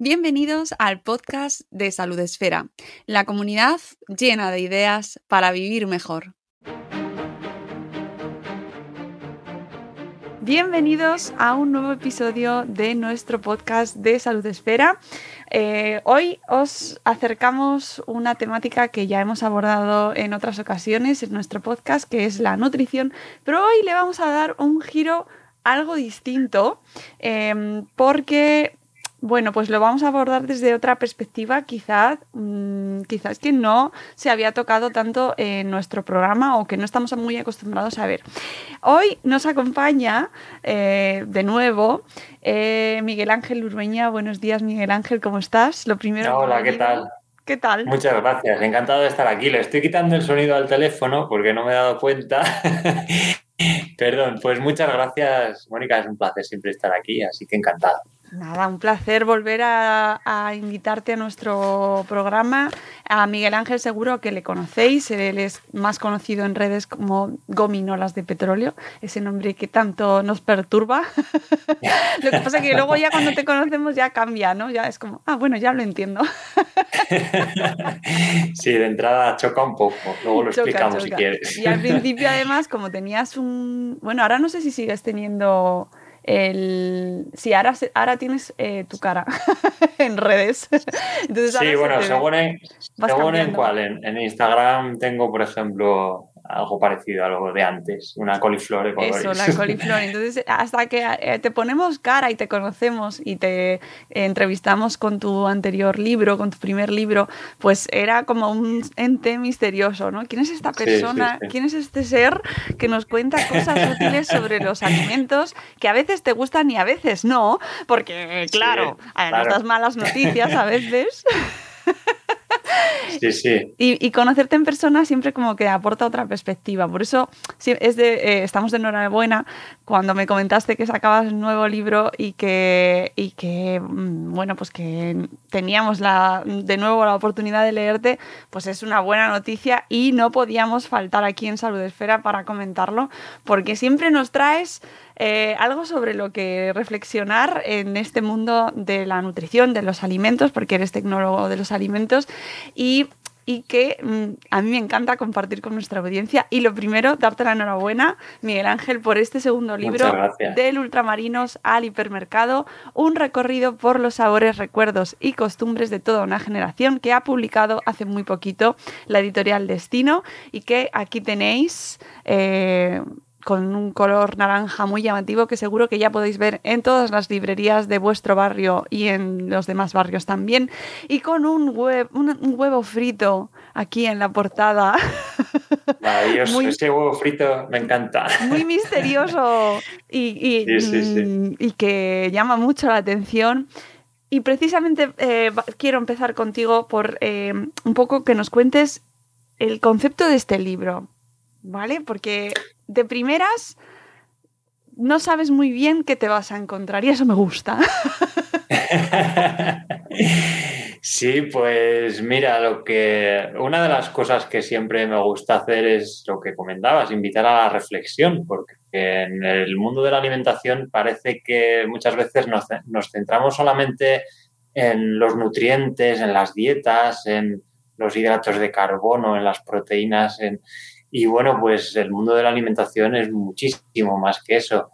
Bienvenidos al podcast de Salud Esfera, la comunidad llena de ideas para vivir mejor. Bienvenidos a un nuevo episodio de nuestro podcast de Salud Esfera. Eh, hoy os acercamos una temática que ya hemos abordado en otras ocasiones en nuestro podcast, que es la nutrición, pero hoy le vamos a dar un giro algo distinto em, porque bueno, pues lo vamos a abordar desde otra perspectiva, quizás, mm, quizás que no se había tocado tanto en nuestro programa o que no estamos muy acostumbrados a ver. Hoy nos acompaña eh, de nuevo eh, Miguel Ángel Urbeña. Buenos días, Miguel Ángel, ¿cómo estás? Lo primero. Hola, ¿qué tal? ¿Qué tal? Muchas gracias, encantado de estar aquí. Le estoy quitando el sonido al teléfono porque no me he dado cuenta. Perdón, pues muchas gracias, Mónica, es un placer siempre estar aquí, así que encantado. Nada, un placer volver a, invitarte a nuestro programa. A Miguel Ángel seguro que le conocéis, él es más conocido en redes como Gominolas de Petróleo, ese nombre que tanto nos perturba. lo que pasa es que luego ya cuando te conocemos ya cambia, ¿no? Ya es como, ah, bueno, ya lo entiendo. sí, de entrada choca un poco, luego lo explicamos si quieres. Y al principio además, como tenías un... Bueno, ahora no sé si sigues teniendo el... Sí, ahora, ahora tienes eh, tu cara en redes. sí, bueno, según, en, según en cuál. en, Instagram tengo, por ejemplo, algo parecido a lo de antes, una coliflor de colores. Eso, la coliflor. Entonces, hasta que eh, te ponemos cara y te conocemos y te entrevistamos con tu anterior libro, con tu primer libro, pues era como un ente misterioso, ¿no? ¿Quién es esta persona? ¿Quién es este ser que nos cuenta cosas útiles sobre los alimentos que a veces te gustan y a veces no? Porque, claro, claro. nos das malas noticias a veces. Y, conocerte en persona siempre como que aporta otra perspectiva. Por eso eh, estamos de enhorabuena cuando me comentaste que sacabas un nuevo libro y que, mm, bueno, pues que teníamos de nuevo la oportunidad de leerte, pues es una buena noticia y no podíamos faltar aquí en Salud Esfera para comentarlo, porque siempre nos traes eh, algo sobre lo que reflexionar en este mundo de la nutrición, de los alimentos, porque eres tecnólogo de los alimentos y y que mm, a mí me encanta compartir con nuestra audiencia. Y lo primero, darte la enhorabuena, Miguel Ángel, por este segundo libro del Ultramarinos al Hipermercado, un recorrido por los sabores, recuerdos y costumbres de toda una generación que ha publicado hace muy poquito la editorial Destino y que aquí tenéis. Eh, con un color naranja muy llamativo que seguro que ya podéis ver en todas las librerías de vuestro barrio y en los demás barrios también. Y con un, un, huevo frito aquí en la portada. Maravilloso, ese huevo frito me encanta. Muy misterioso y, mm, y, que llama mucho la atención. Y precisamente eh, quiero empezar contigo por eh, un poco que nos cuentes el concepto de este libro. ¿vale? Porque de primeras no sabes muy bien qué te vas a encontrar y eso me gusta. Sí, pues mira, lo que una de las cosas que siempre me gusta hacer es lo que comentabas, invitar a la reflexión, porque en el mundo de la alimentación parece que muchas veces nos, nos centramos solamente en los nutrientes, en las dietas, en los hidratos de carbono, en las proteínas, en, y bueno, pues el mundo de la alimentación es muchísimo más que eso.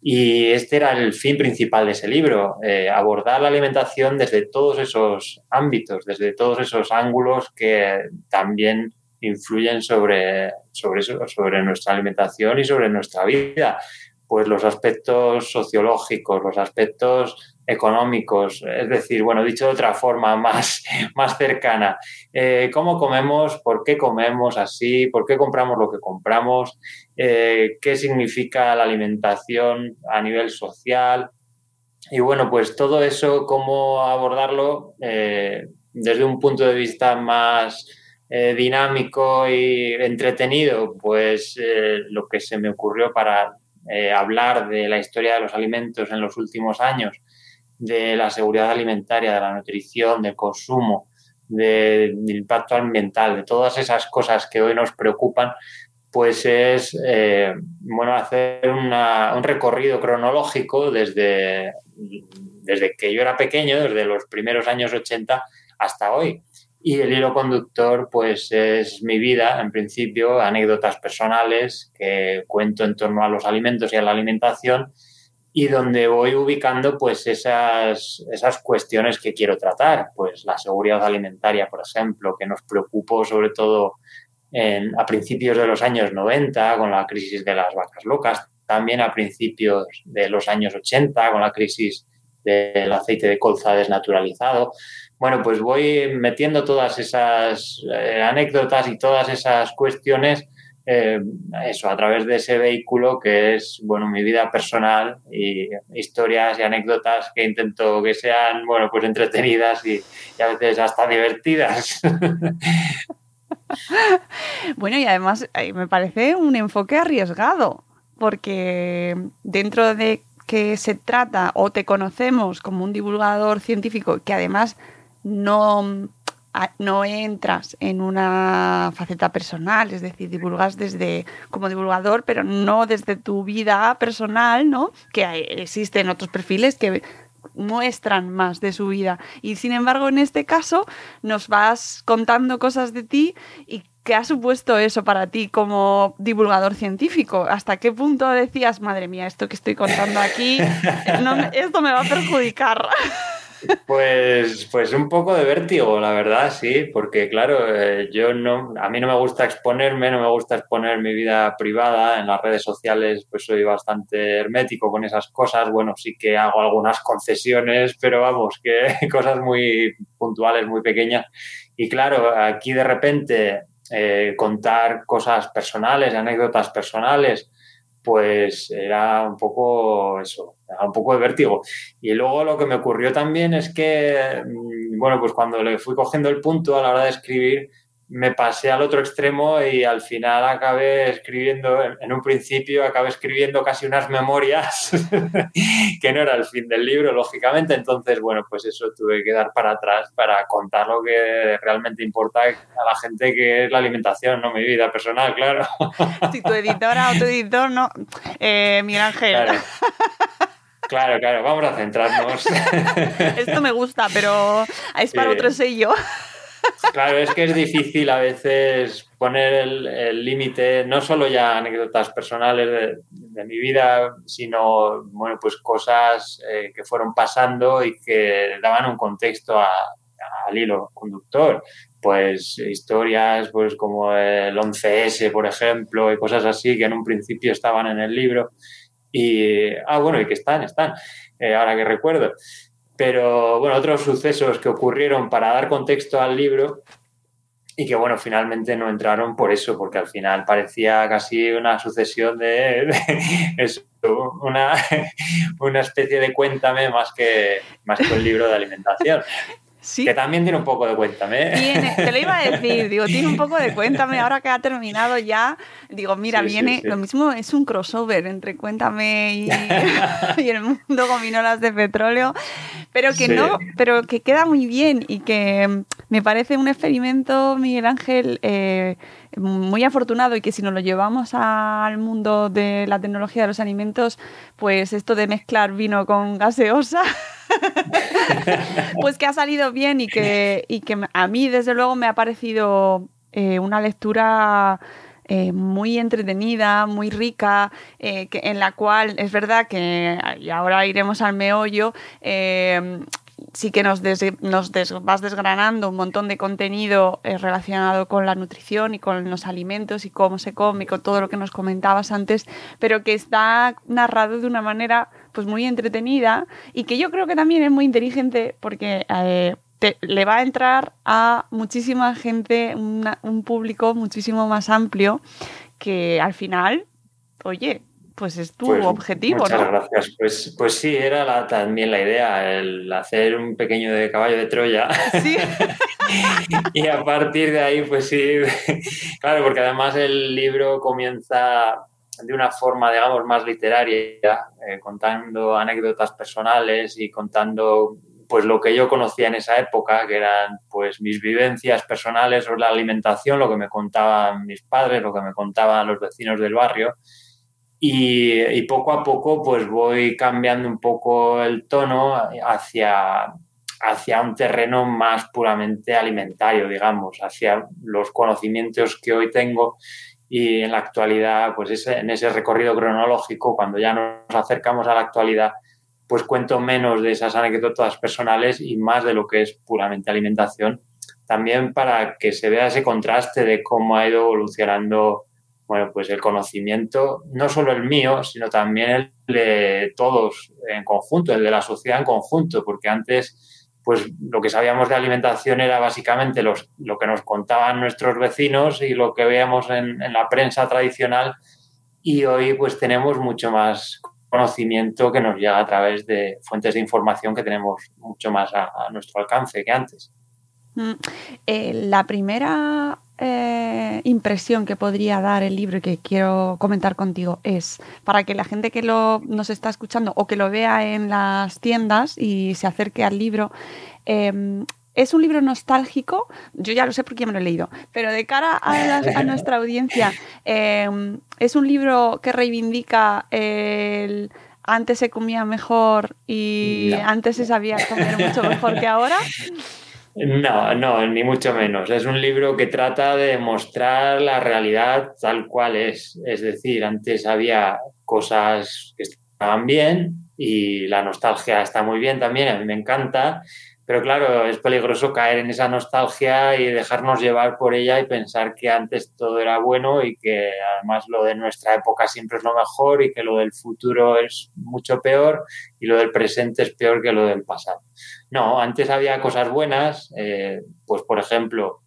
Y este era el fin principal de ese libro, eh, abordar la alimentación desde todos esos ámbitos, desde todos esos ángulos que también influyen sobre, sobre, sobre nuestra alimentación y sobre nuestra vida. Pues los aspectos sociológicos, los aspectos económicos, es decir, bueno, dicho de otra forma más, más cercana, eh, cómo comemos, por qué comemos así, por qué compramos lo que compramos, eh, qué significa la alimentación a nivel social. Y bueno, pues todo eso, cómo abordarlo eh, desde un punto de vista más dinámico y entretenido, pues lo que se me ocurrió para hablar de la historia de los alimentos en los últimos años de la seguridad alimentaria, de la nutrición, del consumo, del impacto ambiental, de todas esas cosas que hoy nos preocupan, pues es eh, bueno hacer un recorrido cronológico desde, desde que yo era pequeño, desde los primeros años 80 hasta hoy. Y el hilo conductor, pues es mi vida, en principio, anécdotas personales que cuento en torno a los alimentos y a la alimentación y donde voy ubicando pues esas, esas cuestiones que quiero tratar, pues la seguridad alimentaria, por ejemplo, que nos preocupó sobre todo a principios de los años 90 con la crisis de las vacas locas, también a principios de los años 80 con la crisis del aceite de colza desnaturalizado. Bueno, pues voy metiendo todas esas eh, anécdotas y todas esas cuestiones, eh, eso, a través de ese vehículo que es, bueno, mi vida personal y historias y anécdotas que intento que sean, bueno, pues entretenidas y, y a veces hasta divertidas. bueno, y además eh, me parece un enfoque arriesgado, porque dentro de que se trata o te conocemos como un divulgador científico que además no, no entras en una faceta personal, es decir, divulgas desde como divulgador, pero no desde tu vida personal, ¿no? Que existen otros perfiles que muestran más de su vida. Y sin embargo, en este caso, nos vas contando cosas de ti y ¿Qué ha supuesto eso para ti como divulgador científico? ¿Hasta qué punto decías, madre mía, esto que estoy contando aquí, esto me va a perjudicar? Pues, pues un poco de vértigo, la verdad, sí, porque claro, eh, yo no, a mí no me gusta exponerme, no me gusta exponer mi vida privada en las redes sociales, pues soy bastante hermético con esas cosas. Bueno, sí que hago algunas concesiones, pero vamos, que cosas muy puntuales, muy pequeñas. Y claro, aquí de repente eh, contar cosas personales, anécdotas personales, pues era un poco eso, un poco de vértigo. Y luego lo que me ocurrió también es que, mm, bueno, pues cuando le fui cogiendo el punto a la hora de escribir, me pasé al otro extremo y al final acabé escribiendo, en un principio acabé escribiendo casi unas memorias que no era el fin del libro, lógicamente. Entonces, bueno, pues eso tuve que dar para atrás para contar lo que realmente importa a la gente, que es la alimentación, no mi vida personal, claro. Si tu editora o tu editor, no. Eh, Miguel Ángel. Claro. Claro, claro, vamos a centrarnos. Esto me gusta, pero es para otro sello. Claro, es que es difícil a veces poner el límite, no solo ya anécdotas personales de, mi vida, sino, bueno, pues cosas eh, que fueron pasando y que daban un contexto al hilo conductor. Pues historias pues como el 11S, por ejemplo, y cosas así que en un principio estaban en el libro. Y, ah, bueno, y que están, están, eh, ahora que recuerdo. Pero bueno, otros sucesos que ocurrieron para dar contexto al libro y que bueno, finalmente no entraron por eso, porque al final parecía casi una sucesión de, una, una especie de cuéntame más que, más que un libro de alimentación. Que también tiene un poco de cuéntame. Tiene, te lo iba a decir, digo, tiene un poco de cuéntame, ahora que ha terminado ya, digo, mira, viene, lo mismo es un crossover entre cuéntame y, y, el mundo gominolas de petróleo, pero que no, pero que queda muy bien y que me parece un experimento, Miguel Ángel, eh, muy afortunado y que si nos lo llevamos al mundo de la tecnología de los alimentos, pues esto de mezclar vino con gaseosa pues que ha salido bien y que, que a mí, desde luego, me ha parecido eh, una lectura eh, muy entretenida, muy rica, eh, en la cual es verdad que, y ahora iremos al meollo, sí que nos, nos vas desgranando un montón de contenido relacionado con la nutrición y con los alimentos y cómo se come y con todo lo que nos comentabas antes, pero que está narrado de una manera pues muy entretenida y que yo creo que también es muy inteligente porque eh, le va a entrar a muchísima gente, un público muchísimo más amplio que al final, oye, pues es tu pues objetivo, muchas gracias. Pues, pues sí, era también la idea, el hacer un pequeño de caballo de Troya. Sí. y a partir de ahí, pues sí, claro, porque además el libro comienza de una forma, digamos, más literaria, eh, contando anécdotas personales y contando pues lo que yo conocía en esa época, que eran pues mis vivencias personales sobre la alimentación, lo que me contaban mis padres, lo que me contaban los vecinos del barrio. Y, poco a poco pues voy cambiando un poco el tono hacia, hacia un terreno más puramente alimentario, digamos, hacia los conocimientos que hoy tengo y en la actualidad, pues en ese recorrido cronológico, cuando ya nos acercamos a la actualidad, pues cuento menos de esas anécdotas personales y más de lo que es puramente alimentación, también para que se vea ese contraste de cómo ha ido evolucionando bueno, pues el conocimiento, no solo el mío, sino también el de todos en conjunto, el de la sociedad en conjunto, porque antes, pues lo que sabíamos de alimentación era básicamente lo que nos contaban nuestros vecinos y lo que veíamos en, la prensa tradicional, y hoy pues tenemos mucho más conocimiento que nos llega a través de fuentes de información que tenemos mucho más a, nuestro alcance que antes. Mm, eh, la primera eh, impresión que podría dar el libro y que quiero comentar contigo es para que la gente que lo, nos está escuchando o que lo vea en las tiendas y se acerque al libro, em, es un libro nostálgico, yo ya lo sé porque ya me lo he leído, pero de cara a, nuestra audiencia, em, es un libro que reivindica el antes se comía mejor y antes se sabía comer mucho mejor que ahora. No, no, ni mucho menos. Es un libro que trata de mostrar la realidad tal cual es. Es decir, antes había cosas que estaban bien y la nostalgia está muy bien también, a mí me encanta, pero claro, es peligroso caer en esa nostalgia y dejarnos llevar por ella y pensar que antes todo era bueno y que además lo de nuestra época siempre es lo mejor y que lo del futuro es mucho peor y lo del presente es peor que lo del pasado. No, antes había cosas buenas, eh, pues por ejemplo,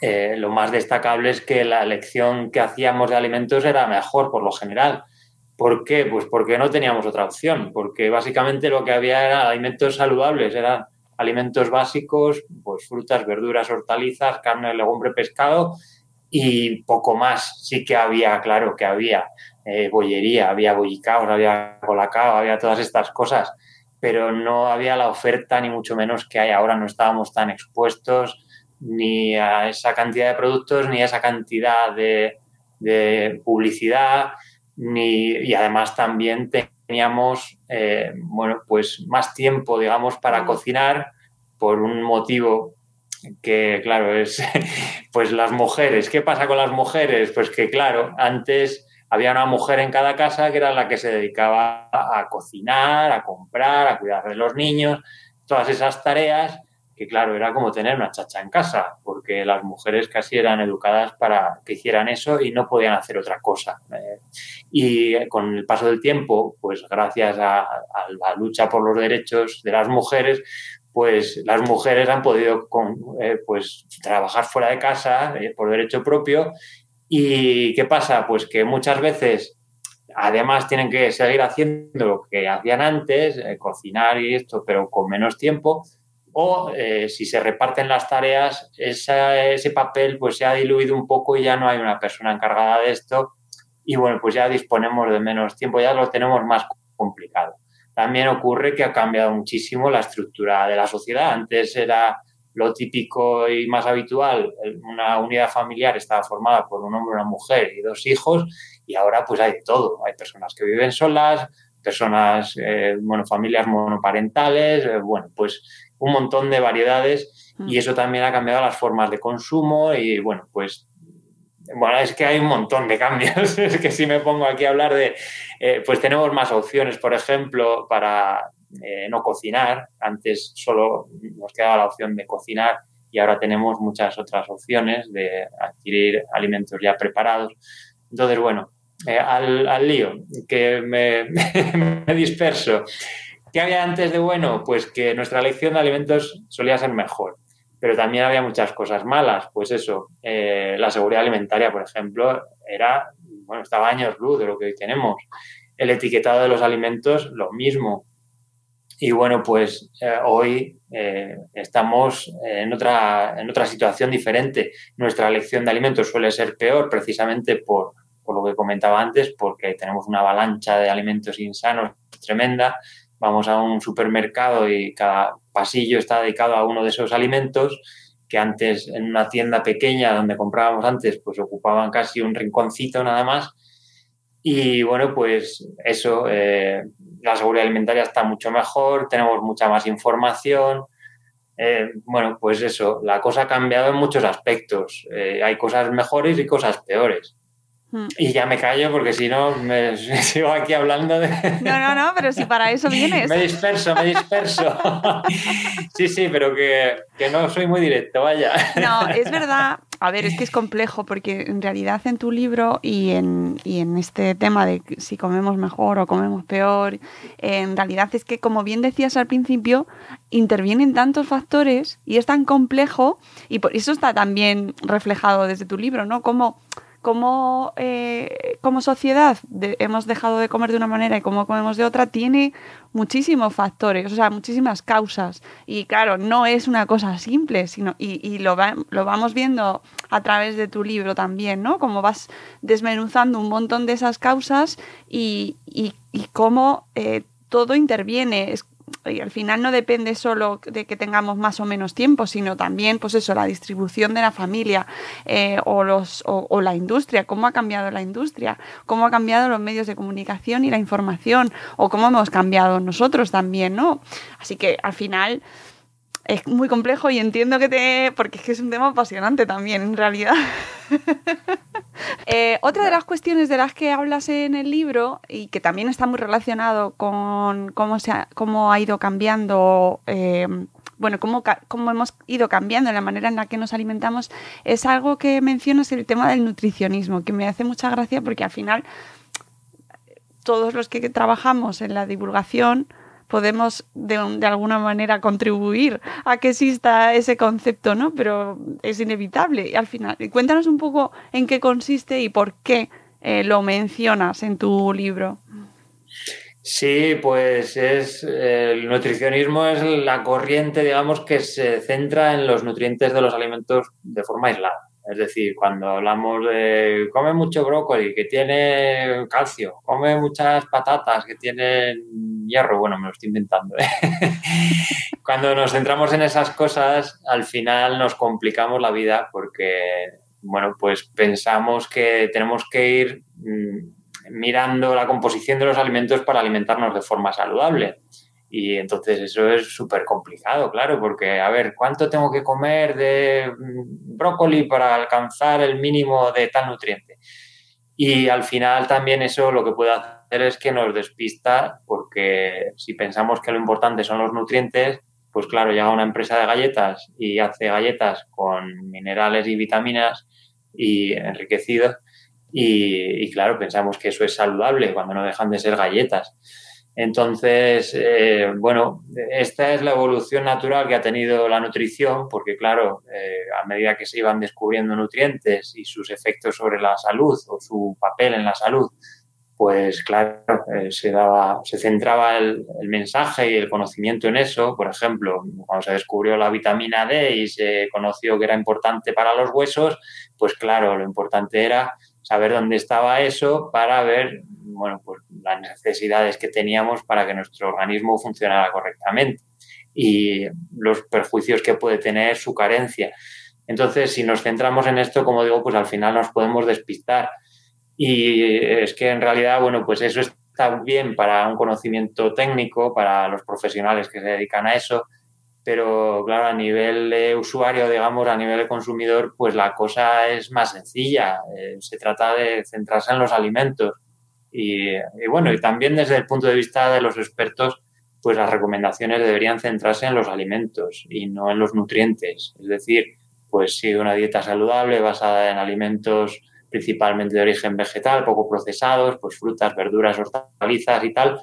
eh, lo más destacable es que la elección que hacíamos de alimentos era mejor por lo general. ¿Por qué? Pues porque no teníamos otra opción, porque básicamente lo que había eran alimentos saludables, eran alimentos básicos, pues frutas, verduras, hortalizas, carne, legumbre, pescado y poco más. Sí que había, claro que había eh, bollería, había bollicaos, había colacao, había todas estas cosas, pero no había la oferta ni mucho menos que hay ahora. No estábamos tan expuestos ni a esa cantidad de productos ni a esa cantidad de, publicidad ni, y además también teníamos eh, bueno, pues más tiempo, digamos, para cocinar por un motivo que, claro, es pues las mujeres. ¿Qué pasa con las mujeres? Pues que, claro, antes había una mujer en cada casa que era la que se dedicaba a cocinar, a comprar, a cuidar de los niños, todas esas tareas que claro, era como tener una chacha en casa, porque las mujeres casi eran educadas para que hicieran eso y no podían hacer otra cosa. Eh, y con el paso del tiempo, pues gracias a, la lucha por los derechos de las mujeres, pues las mujeres han podido eh, pues, trabajar fuera de casa eh, por derecho propio. ¿Y qué pasa? Pues que muchas veces además tienen que seguir haciendo lo que hacían antes, cocinar y esto, pero con menos tiempo o eh, si se reparten las tareas, ese papel pues se ha diluido un poco y ya no hay una persona encargada de esto y bueno, pues ya disponemos de menos tiempo, ya lo tenemos más complicado. También ocurre que ha cambiado muchísimo la estructura de la sociedad. Antes era lo típico y más habitual, una unidad familiar estaba formada por un hombre, una mujer y dos hijos y ahora pues hay todo. Hay personas que viven solas, personas, eh, bueno, familias monoparentales, eh, bueno, pues un montón de variedades y mm. eso también ha cambiado las formas de consumo y bueno, pues bueno, es que hay un montón de cambios. es que si me pongo aquí a hablar de, eh, pues tenemos más opciones, por ejemplo, para eh, no cocinar. Antes solo nos quedaba la opción de cocinar y ahora tenemos muchas otras opciones de adquirir alimentos ya preparados. Entonces, bueno, eh, al, lío, que me, me disperso. ¿Qué había antes de bueno? Pues que nuestra elección de alimentos solía ser mejor, pero también había muchas cosas malas. Pues eso, eh, la seguridad alimentaria, por ejemplo, era, bueno, estaba años luz de lo que hoy tenemos. El etiquetado de los alimentos, lo mismo. Y bueno, pues eh, hoy eh, estamos en otra, en otra situación diferente. Nuestra elección de alimentos suele ser peor precisamente por, por lo que comentaba antes, porque tenemos una avalancha de alimentos insanos tremenda vamos a un supermercado y cada pasillo está dedicado a uno de esos alimentos que antes en una tienda pequeña donde comprábamos antes pues ocupaban casi un rinconcito nada más Y bueno, pues eso, eh, la seguridad alimentaria está mucho mejor, tenemos mucha más información. Eh, bueno, pues eso, la cosa ha cambiado en muchos aspectos. Eh, hay cosas mejores y cosas peores. Hmm. Y ya me callo porque si no me, sigo aquí hablando de... No, no, no, pero si para eso vienes. me disperso, me disperso. sí, sí, pero que, que, no soy muy directo, vaya. No, es verdad. A ver, es que es complejo porque en realidad en tu libro y en, y en este tema de si comemos mejor o comemos peor, en realidad es que como bien decías al principio, intervienen tantos factores y es tan complejo y por eso está también reflejado desde tu libro, ¿no? Como cómo eh, como sociedad hemos dejado de comer de una manera y cómo comemos de otra, tiene muchísimos factores, o sea, muchísimas causas. Y claro, no es una cosa simple, sino, y, lo, lo, vamos viendo a través de tu libro también, ¿no? Cómo vas desmenuzando un montón de esas causas y, y, cómo eh, todo interviene. Es, y al final no depende solo de que tengamos más o menos tiempo, sino también, pues eso, la distribución de la familia eh, o, los, o, la industria, cómo ha cambiado la industria, cómo ha cambiado los medios de comunicación y la información, o cómo hemos cambiado nosotros también, ¿no? Así que al final es muy complejo y entiendo que te... porque es que es un tema apasionante también, en realidad. Eh, otra de las cuestiones de las que hablas en el libro y que también está muy relacionado con cómo, se ha, cómo ha ido cambiando, eh, bueno, cómo, cómo, hemos ido cambiando la manera en la que nos alimentamos, es algo que mencionas el tema del nutricionismo, que me hace mucha gracia porque al final todos los que trabajamos en la divulgación podemos de, alguna manera contribuir a que exista ese concepto, ¿no? Pero es inevitable al final. Cuéntanos un poco en qué consiste y por qué eh, lo mencionas en tu libro. Sí, pues es el nutricionismo es la corriente, digamos, que se centra en los nutrientes de los alimentos de forma aislada. Es decir, cuando hablamos de come mucho brócoli que tiene calcio, come muchas patatas que tienen hierro, bueno, me lo estoy inventando. ¿eh? cuando nos centramos en esas cosas, al final nos complicamos la vida porque, bueno, pues pensamos que tenemos que ir mm, mirando la composición de los alimentos para alimentarnos de forma saludable. Y entonces eso es súper complicado, claro, porque, a ver, ¿cuánto tengo que comer de mm, brócoli para alcanzar el mínimo de tal nutriente? Y al final también eso lo que puede hacer es que nos despista, porque si pensamos que lo importante son los nutrientes, pues claro, llega una empresa de galletas y hace galletas con minerales y vitaminas y enriquecidos y, y claro, pensamos que eso es saludable cuando no dejan de ser galletas. Entonces, eh, bueno, esta es la evolución natural que ha tenido la nutrición, porque claro, eh, a medida que se iban descubriendo nutrientes y sus efectos sobre la salud o su papel en la salud, pues claro, eh, se, daba, se centraba el, el, mensaje y el conocimiento en eso. Por ejemplo, cuando se descubrió la vitamina D y se conoció que era importante para los huesos, pues claro, lo importante era saber dónde estaba eso para ver bueno, pues las necesidades que teníamos para que nuestro organismo funcionara correctamente y los perjuicios que puede tener su carencia. Entonces, si nos centramos en esto, como digo, pues al final nos podemos despistar. Y es que en realidad, bueno, pues eso está bien para un conocimiento técnico, para los profesionales que se dedican a eso, pero claro, a nivel de usuario, digamos, a nivel de consumidor, pues la cosa es más sencilla. Eh, se trata de centrarse en los alimentos. Y, bueno, y también desde el punto de vista de los expertos, pues las recomendaciones deberían centrarse en los alimentos y no en los nutrientes. Es decir, pues sigue una dieta saludable basada en alimentos principalmente de origen vegetal, poco procesados, pues frutas, verduras, hortalizas y tal,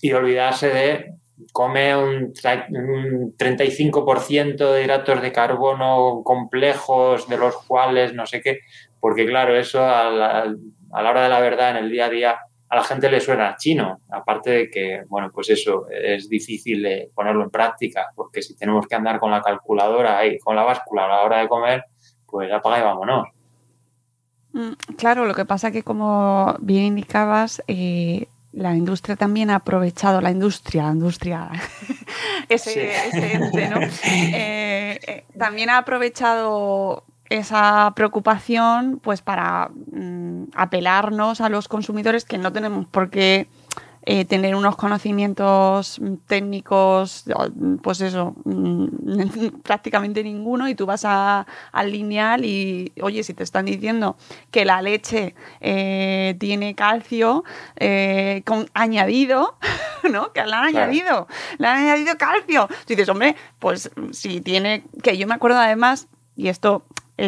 y olvidarse de come un, 35% de hidratos de carbono complejos, de los cuales no sé qué, porque claro, eso a la, a la hora de la verdad en el día a día a la gente le suena chino, aparte de que, bueno, pues eso es difícil de ponerlo en práctica, porque si tenemos que andar con la calculadora y con la báscula a la hora de comer, pues apaga y vámonos. Mm, claro, lo que pasa que como bien indicabas, eh, la industria también ha aprovechado, la industria, la industria, ese, ente, ¿no? Eh, eh, también ha aprovechado esa preocupación pues para mm, apelarnos a los consumidores que no tenemos por qué eh, tener unos conocimientos técnicos, pues eso, mm, prácticamente ninguno, y tú vas a, al lineal y, oye, si te están diciendo que la leche eh, tiene calcio eh, con añadido, ¿no? Que le han añadido, le han añadido calcio. Tú dices, hombre, pues si tiene, que yo me acuerdo además, y esto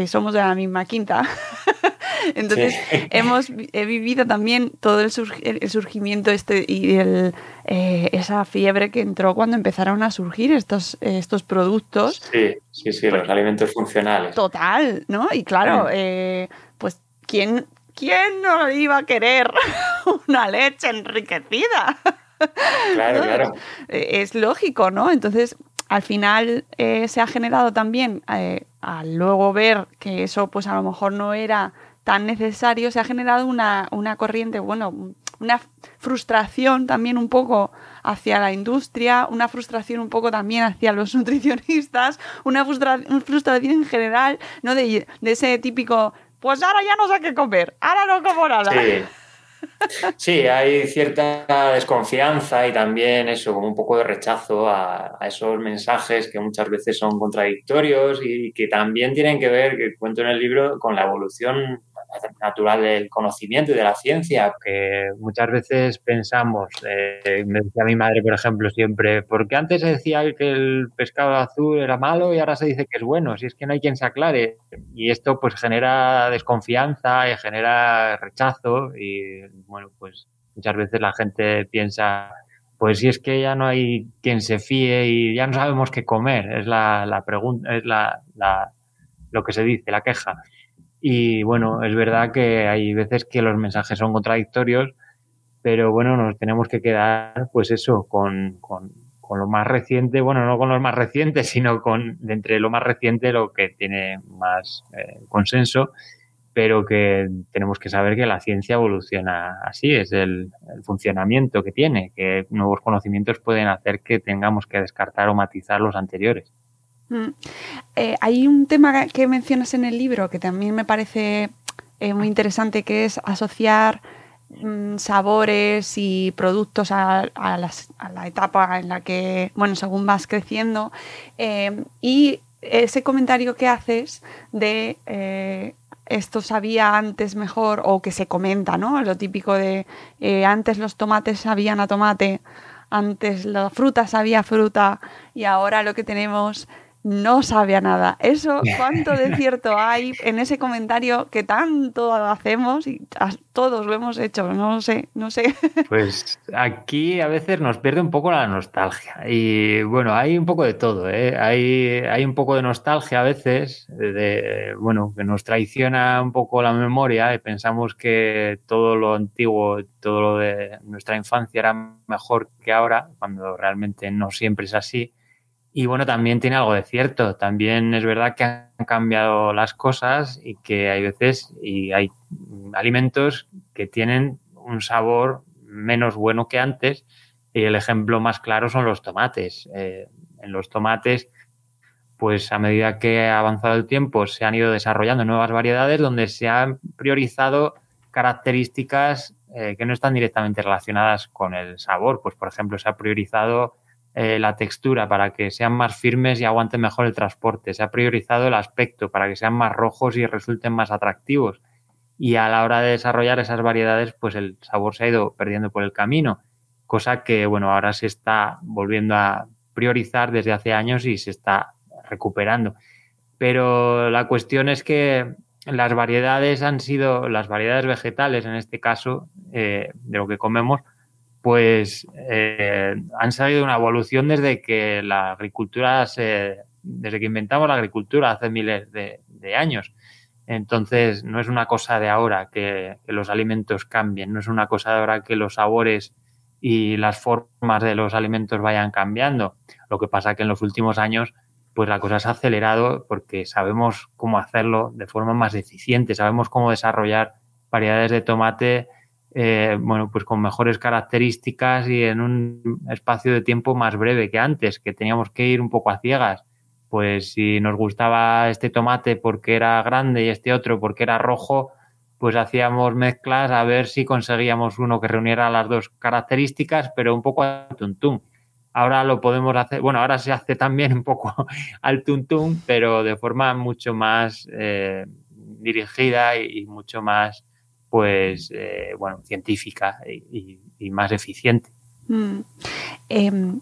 somos de la misma quinta, Entonces, hemos he vivido también todo el, surgimiento este y el, eh, esa fiebre que entró cuando empezaron a surgir estos, estos productos. Sí, sí, sí, los alimentos funcionales. Total, ¿no? Y claro, eh, pues, ¿quién, ¿quién no iba a querer una leche enriquecida? Claro, claro. Eh, es lógico, ¿no? Entonces, al final se ha generado también, al luego ver que eso pues a lo mejor no era tan necesario, se ha generado una, corriente, bueno, una frustración también un poco hacia la industria, una frustración un poco también hacia los nutricionistas, una, frustración en general, ¿no? De, ese típico, pues ahora ya no sé qué comer, ahora no como nada. Sí, hay cierta desconfianza y también eso, como un poco de rechazo a, a, esos mensajes que muchas veces son contradictorios y que también tienen que ver, que cuento en el libro, con la evolución natural del conocimiento y de la ciencia, que muchas veces pensamos, eh, me decía mi madre, por ejemplo, siempre, porque antes se decía que el pescado azul era malo y ahora se dice que es bueno, si es que no hay quien se aclare. Y esto pues genera desconfianza y genera rechazo y bueno, pues muchas veces la gente piensa, pues si es que ya no hay quien se fíe y ya no sabemos qué comer, es la, la pregunta, es la, la, lo que se dice, la queja. Y bueno, es verdad que hay veces que los mensajes son contradictorios, pero bueno, nos tenemos que quedar, pues eso, con, con, con lo más reciente, bueno, no con lo más reciente, sino con entre lo más reciente lo que tiene más eh, consenso, pero que tenemos que saber que la ciencia evoluciona así, es el, funcionamiento que tiene, que nuevos conocimientos pueden hacer que tengamos que descartar o matizar los anteriores. Mm. Eh, hay un tema que mencionas en el libro que también me parece eh, muy interesante, que es asociar mm, sabores y productos a, la etapa en la que, bueno, según vas creciendo. Eh, y ese comentario que haces de esto sabía antes mejor o que se comenta, ¿no? Lo típico de antes los tomates sabían a tomate, antes la fruta sabía fruta y ahora lo que tenemos no sabe a nada. Eso, ¿cuánto de cierto hay en ese comentario que tanto hacemos y todos lo hemos hecho? No sé, no sé. Pues aquí a veces nos pierde un poco la nostalgia. Y bueno, hay un poco de todo, ¿eh? Hay, hay un poco de nostalgia a veces, de, bueno, que nos traiciona un poco la memoria y pensamos que todo lo antiguo, todo lo de nuestra infancia era mejor que ahora, cuando realmente no siempre es así y bueno, también tiene algo de cierto. También es verdad que han cambiado las cosas y que hay veces y hay alimentos que tienen un sabor menos bueno que antes. Y el ejemplo más claro son los tomates. Eh, en los tomates, pues a medida que ha avanzado el tiempo, se han ido desarrollando nuevas variedades donde se han priorizado características eh, que no están directamente relacionadas con el sabor. Pues, por ejemplo, se ha priorizado eh, la textura para que sean más firmes y aguanten mejor el transporte. Se ha priorizado el aspecto para que sean más rojos y resulten más atractivos. Y a la hora de desarrollar esas variedades, pues el sabor se ha ido perdiendo por el camino, cosa que, bueno, ahora se está volviendo a priorizar desde hace años y se está recuperando. Pero la cuestión es que las variedades han sido, las variedades vegetales en este caso, eh, de lo que comemos, pues eh, han salido una evolución desde que la agricultura se, desde que inventamos la agricultura hace miles de, años. Entonces, no es una cosa de ahora que, los alimentos cambien, no es una cosa de ahora que los sabores y las formas de los alimentos vayan cambiando. Lo que pasa que en los últimos años, pues la cosa se ha acelerado porque sabemos cómo hacerlo de forma más eficiente, sabemos cómo desarrollar variedades de tomate eh, bueno, pues con mejores características y en un espacio de tiempo más breve que antes, que teníamos que ir un poco a ciegas. Pues si nos gustaba este tomate porque era grande y este otro porque era rojo, pues hacíamos mezclas a ver si conseguíamos uno que reuniera las dos características, pero un poco al tuntum. Ahora lo podemos hacer, bueno, ahora se hace también un poco al tuntum, pero de forma mucho más eh, dirigida y, mucho más, pues, eh, bueno, científica y, más eficiente. Mm. Em,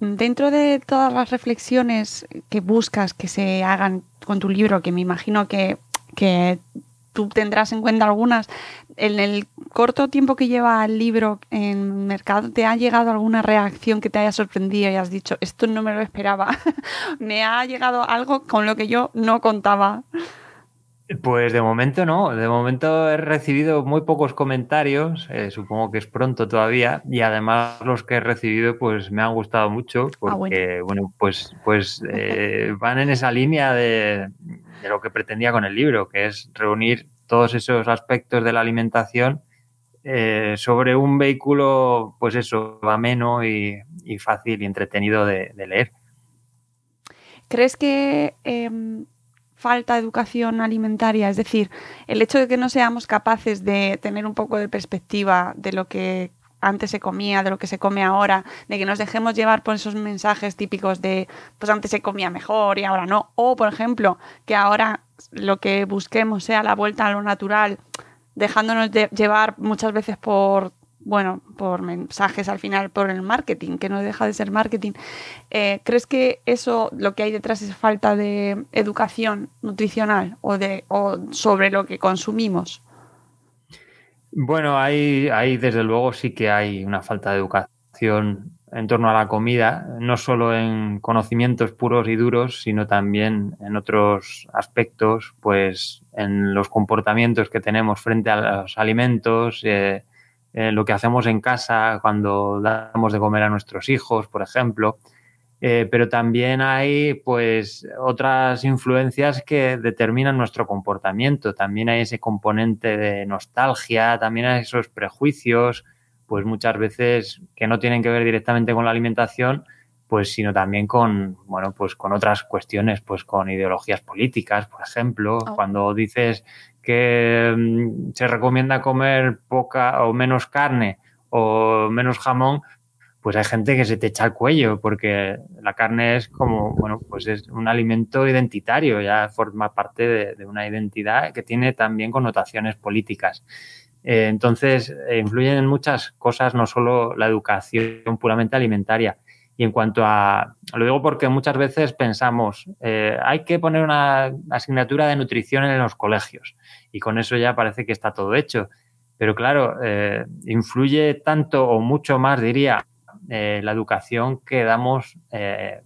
dentro de todas las reflexiones que buscas que se hagan con tu libro, que me imagino que, que tú tendrás en cuenta algunas, en el corto tiempo que lleva el libro en mercado, ¿te ha llegado alguna reacción que te haya sorprendido y has dicho, esto no me lo esperaba? me ha llegado algo con lo que yo no contaba. Pues de momento no, de momento he recibido muy pocos comentarios, eh, supongo que es pronto todavía, y además los que he recibido pues me han gustado mucho ah, porque, bueno. pues, pues eh, van en esa línea de, lo que pretendía con el libro, que es reunir todos esos aspectos de la alimentación eh, sobre un vehículo, pues eso, ameno y, y fácil y entretenido de, de leer. ¿Crees que falta educación alimentaria, es decir, el hecho de que no seamos capaces de tener un poco de perspectiva de lo que antes se comía, de lo que se come ahora, de que nos dejemos llevar por esos mensajes típicos de, pues antes se comía mejor y ahora no, o por ejemplo, que ahora lo que busquemos sea la vuelta a lo natural, dejándonos llevar muchas veces por bueno, por mensajes al final, por el marketing, que no deja de ser marketing. Eh, ¿Crees que eso, lo que hay detrás es falta de educación nutricional o, de, o sobre lo que consumimos? Bueno, hay, hay, desde luego sí que hay una falta de educación en torno a la comida, no solo en conocimientos puros y duros, sino también en otros aspectos, pues en los comportamientos que tenemos frente a los alimentos, eh, eh, lo que hacemos en casa cuando damos de comer a nuestros hijos, por ejemplo. Eh, pero también hay pues otras influencias que determinan nuestro comportamiento. También hay ese componente de nostalgia, también hay esos prejuicios, pues muchas veces que no tienen que ver directamente con la alimentación, pues sino también con bueno pues con otras cuestiones pues con ideologías políticas por ejemplo oh. cuando dices que mm, se recomienda comer poca o menos carne o menos jamón, pues hay gente que se te echa el cuello porque la carne es como, bueno, pues es un alimento identitario, ya forma parte de, una identidad que tiene también connotaciones políticas. Eh, entonces, eh, influyen en muchas cosas, no solo la educación puramente alimentaria. Y en cuanto a, lo digo porque muchas veces pensamos, eh, hay que poner una asignatura de nutrición en los colegios y con eso ya parece que está todo hecho. Pero claro, eh, influye tanto o mucho más, diría, eh, la educación que damos,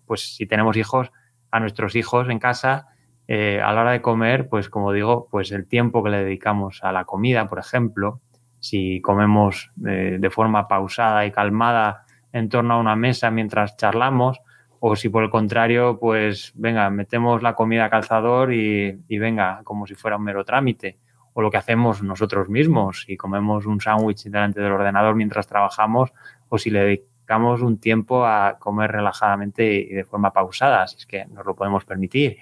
pues si tenemos hijos, a nuestros hijos en casa, a la hora de comer, pues como digo, pues el tiempo que le dedicamos a la comida, por ejemplo, si comemos de forma pausada y calmada, en torno a una mesa mientras charlamos, o si por el contrario, pues venga, metemos la comida a calzador y, venga, como si fuera un mero trámite. O lo que hacemos nosotros mismos, si comemos un sándwich delante del ordenador mientras trabajamos, o si le dedicamos un tiempo a comer relajadamente y de forma pausada, si es que nos lo podemos permitir.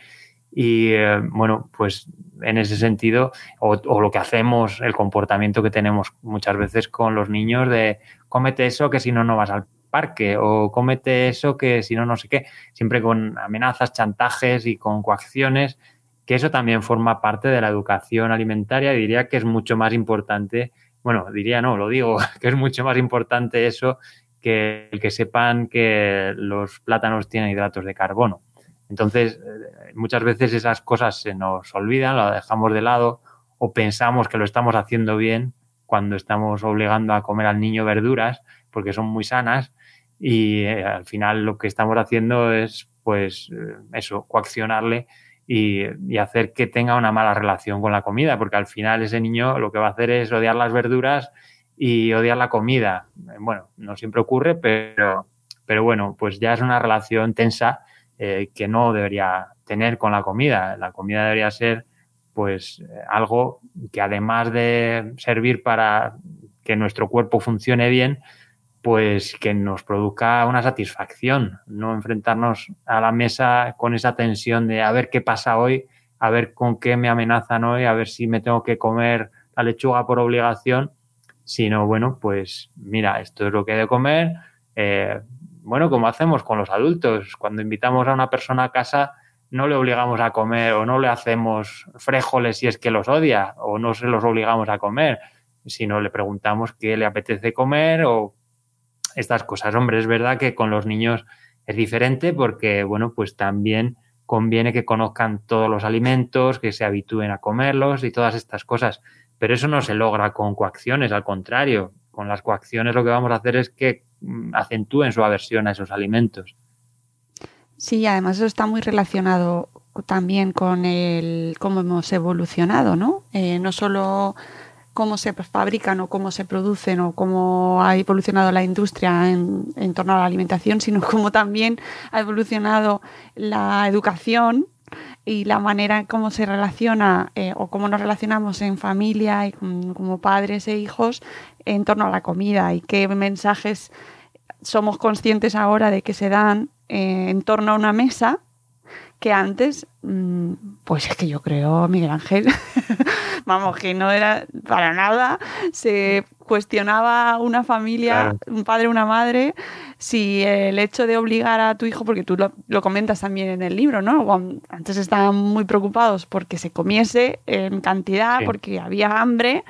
Y eh, bueno, pues en ese sentido, o, o, lo que hacemos, el comportamiento que tenemos muchas veces con los niños de cómete eso que si no, no vas al parque o cómete eso que si no, no sé qué, siempre con amenazas, chantajes y con coacciones, que eso también forma parte de la educación alimentaria diría que es mucho más importante, bueno, diría no, lo digo, que es mucho más importante eso que el que sepan que los plátanos tienen hidratos de carbono. Entonces, eh, muchas veces esas cosas se nos olvidan, las dejamos de lado o pensamos que lo estamos haciendo bien cuando estamos obligando a comer al niño verduras porque son muy sanas y eh, al final lo que estamos haciendo es, pues, eh, eso, coaccionarle y, hacer que tenga una mala relación con la comida, porque al final ese niño lo que va a hacer es odiar las verduras y odiar la comida. Bueno, no siempre ocurre, pero, pero bueno, pues ya es una relación tensa eh, que no debería tener con la comida. La comida debería ser, pues, algo que además de servir para que nuestro cuerpo funcione bien, pues que nos produzca una satisfacción, no enfrentarnos a la mesa con esa tensión de a ver qué pasa hoy, a ver con qué me amenazan hoy, a ver si me tengo que comer la lechuga por obligación, sino, bueno, pues mira, esto es lo que he de comer. Eh, bueno, como hacemos con los adultos, cuando invitamos a una persona a casa, no le obligamos a comer o no le hacemos frijoles si es que los odia o no se los obligamos a comer, sino le preguntamos qué le apetece comer o estas cosas. Hombre, es verdad que con los niños es diferente porque, bueno, pues también conviene que conozcan todos los alimentos, que se habitúen a comerlos y todas estas cosas. Pero eso no se logra con coacciones, al contrario. Con las coacciones lo que vamos a hacer es que mm, acentúen su aversión a esos alimentos. Sí, además eso está muy relacionado también con el cómo hemos evolucionado, ¿no? Eh, no solo cómo se fabrican o cómo se producen o cómo ha evolucionado la industria en, torno a la alimentación, sino cómo también ha evolucionado la educación y la manera en cómo se relaciona eh, o cómo nos relacionamos en familia y como padres e hijos en torno a la comida y qué mensajes somos conscientes ahora de que se dan eh, en torno a una mesa que antes, mm, pues es que yo creo, Miguel Ángel, vamos, que no era para nada, se cuestionaba una familia, un padre, una madre, si el hecho de obligar a tu hijo, porque tú lo, comentas también en el libro, ¿no? Antes estaban muy preocupados porque se comiese en cantidad, porque había hambre,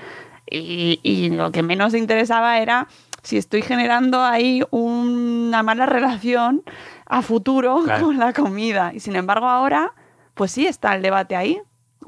y, y lo que menos interesaba era si estoy generando ahí una mala relación a futuro con la comida. Y sin embargo ahora, pues sí está el debate ahí.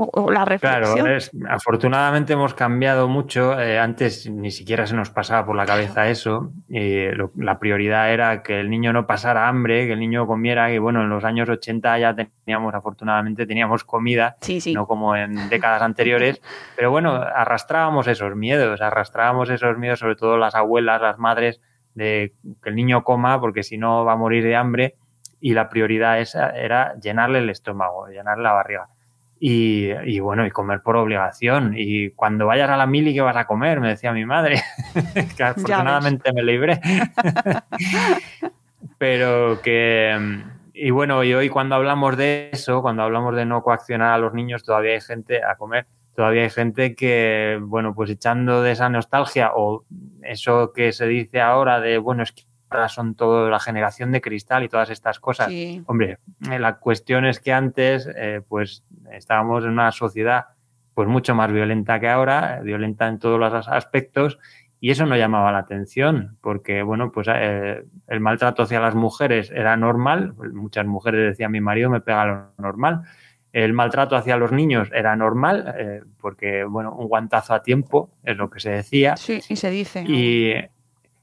O, la reflexión. Claro, afortunadamente hemos cambiado mucho. Eh, antes ni siquiera se nos pasaba por la cabeza eso. la prioridad era que el niño no pasara hambre, que el niño comiera. Y bueno, en los años 80 ya teníamos, afortunadamente, teníamos comida, no como en décadas anteriores. Pero bueno, arrastrábamos esos miedos, arrastrábamos esos miedos, sobre todo las abuelas, las madres, de que el niño coma porque si no va a morir de hambre y la prioridad esa era llenarle el estómago, llenarle la barriga. Y, bueno, y comer por obligación. Y cuando vayas a la mili, ¿qué vas a comer? Me decía mi madre, que afortunadamente me libré. Pero que... Y bueno, y hoy cuando hablamos de eso, cuando hablamos de no coaccionar a los niños, todavía hay gente a comer todavía hay gente que, bueno, pues echando de esa nostalgia o eso que se dice ahora de, bueno, es que ahora son toda la generación de cristal y todas estas cosas. Hombre, eh, la cuestión es que antes, eh, pues estábamos en una sociedad pues mucho más violenta que ahora, violenta en todos los aspectos, y eso no llamaba la atención, porque, bueno, pues eh, el maltrato hacia las mujeres era normal, muchas mujeres decían, mi marido me pega lo normal, el maltrato hacia los niños era normal, eh, porque, bueno, un guantazo a tiempo es lo que se decía. Sí, y se dice.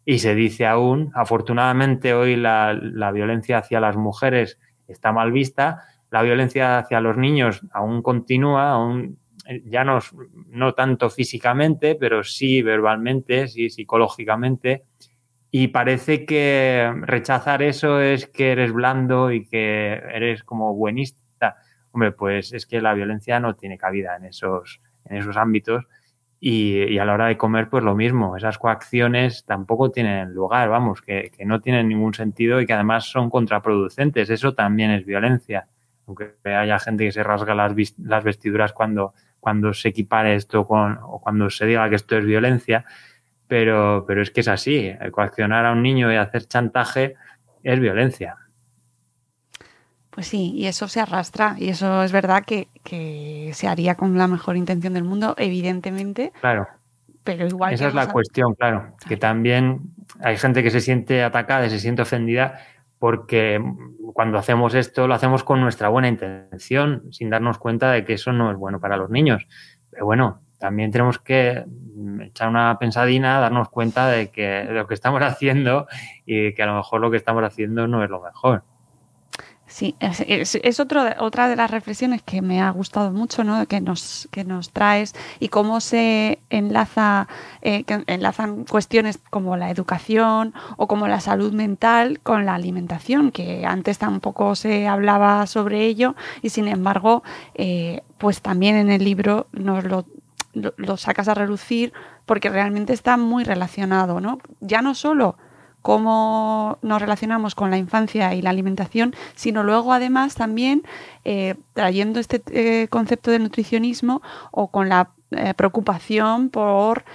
Y, se dice aún, afortunadamente hoy la, violencia hacia las mujeres está mal vista, la violencia hacia los niños aún continúa, aún ya no, no tanto físicamente, pero sí verbalmente, sí psicológicamente. Y parece que rechazar eso es que eres blando y que eres como buenista hombre, pues es que la violencia no tiene cabida en esos, en esos ámbitos. Y, a la hora de comer, pues lo mismo, esas coacciones tampoco tienen lugar, vamos, que, no tienen ningún sentido y que además son contraproducentes. Eso también es violencia. Aunque haya gente que se rasga las, las vestiduras cuando, cuando se equipare esto con, o cuando se diga que esto es violencia, pero, pero es que es así. Coaccionar a un niño y hacer chantaje es violencia. Pues sí, y eso se arrastra, y eso es verdad que, se haría con la mejor intención del mundo, evidentemente. Claro. Pero igual. Esa es la cuestión, claro. Que también hay gente que se siente atacada y se siente ofendida porque cuando hacemos esto lo hacemos con nuestra buena intención, sin darnos cuenta de que eso no es bueno para los niños. Pero bueno, también tenemos que echar una pensadina, darnos cuenta de que lo que estamos haciendo y que a lo mejor lo que estamos haciendo no es lo mejor. Sí, es, otra de las reflexiones que me ha gustado mucho, ¿no? que, nos, que nos traes y cómo se enlaza, eh, enlazan cuestiones como la educación o como la salud mental con la alimentación, que antes tampoco se hablaba sobre ello y sin embargo, eh, pues también en el libro nos lo, lo, sacas a relucir porque realmente está muy relacionado, ¿no? Ya no solo cómo nos relacionamos con la infancia y la alimentación, sino luego además también eh, trayendo este eh, concepto de nutricionismo o con la eh, preocupación por,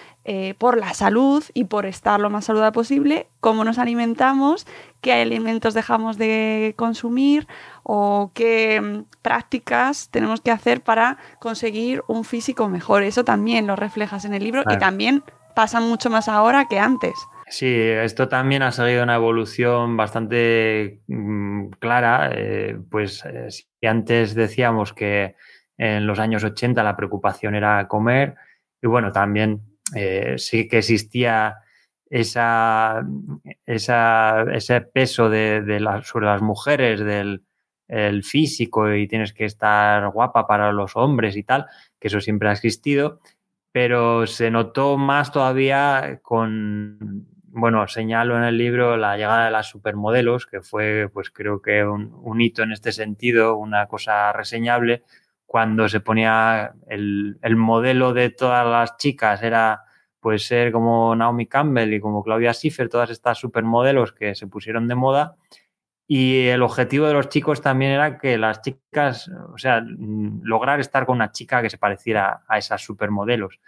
por la salud y por estar lo más saludable posible, cómo nos alimentamos, qué alimentos dejamos de consumir o qué mm, prácticas tenemos que hacer para conseguir un físico mejor. Eso también lo reflejas en el libro y también pasa mucho más ahora que antes. Sí, esto también ha seguido una evolución bastante mm, clara. Eh, pues eh, antes decíamos que en los años 80 la preocupación era comer, y bueno, también eh, sí que existía esa, ese peso de, sobre las mujeres, del físico y tienes que estar guapa para los hombres y tal, que eso siempre ha existido, pero se notó más todavía con bueno, señalo en el libro la llegada de las supermodelos, que fue, pues creo que un, hito en este sentido, una cosa reseñable, cuando se ponía el, modelo de todas las chicas, era pues ser como Naomi Campbell y como Claudia Schiffer, todas estas supermodelos que se pusieron de moda. Y el objetivo de los chicos también era que las chicas, o sea, lograr estar con una chica que se pareciera a esas supermodelos.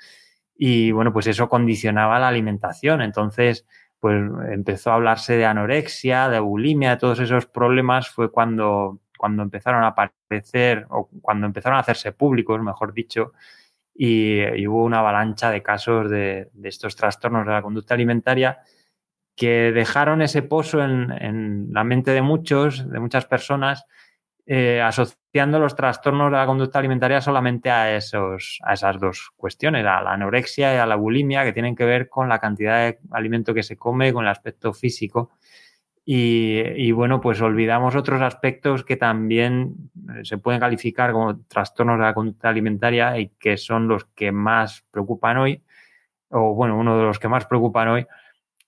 Y bueno, pues eso condicionaba la alimentación. Entonces, pues empezó a hablarse de anorexia, de bulimia, de todos esos problemas fue cuando, cuando empezaron a aparecer o cuando empezaron a hacerse públicos, mejor dicho, y, hubo una avalancha de casos de, estos trastornos de la conducta alimentaria que dejaron ese pozo en, en la mente de muchos, de muchas personas, eh, asociando los trastornos de la conducta alimentaria solamente a, esos, a esas dos cuestiones, a la anorexia y a la bulimia, que tienen que ver con la cantidad de alimento que se come, con el aspecto físico. Y, bueno, pues olvidamos otros aspectos que también eh, se pueden calificar como trastornos de la conducta alimentaria y que son los que más preocupan hoy, o bueno, uno de los que más preocupan hoy,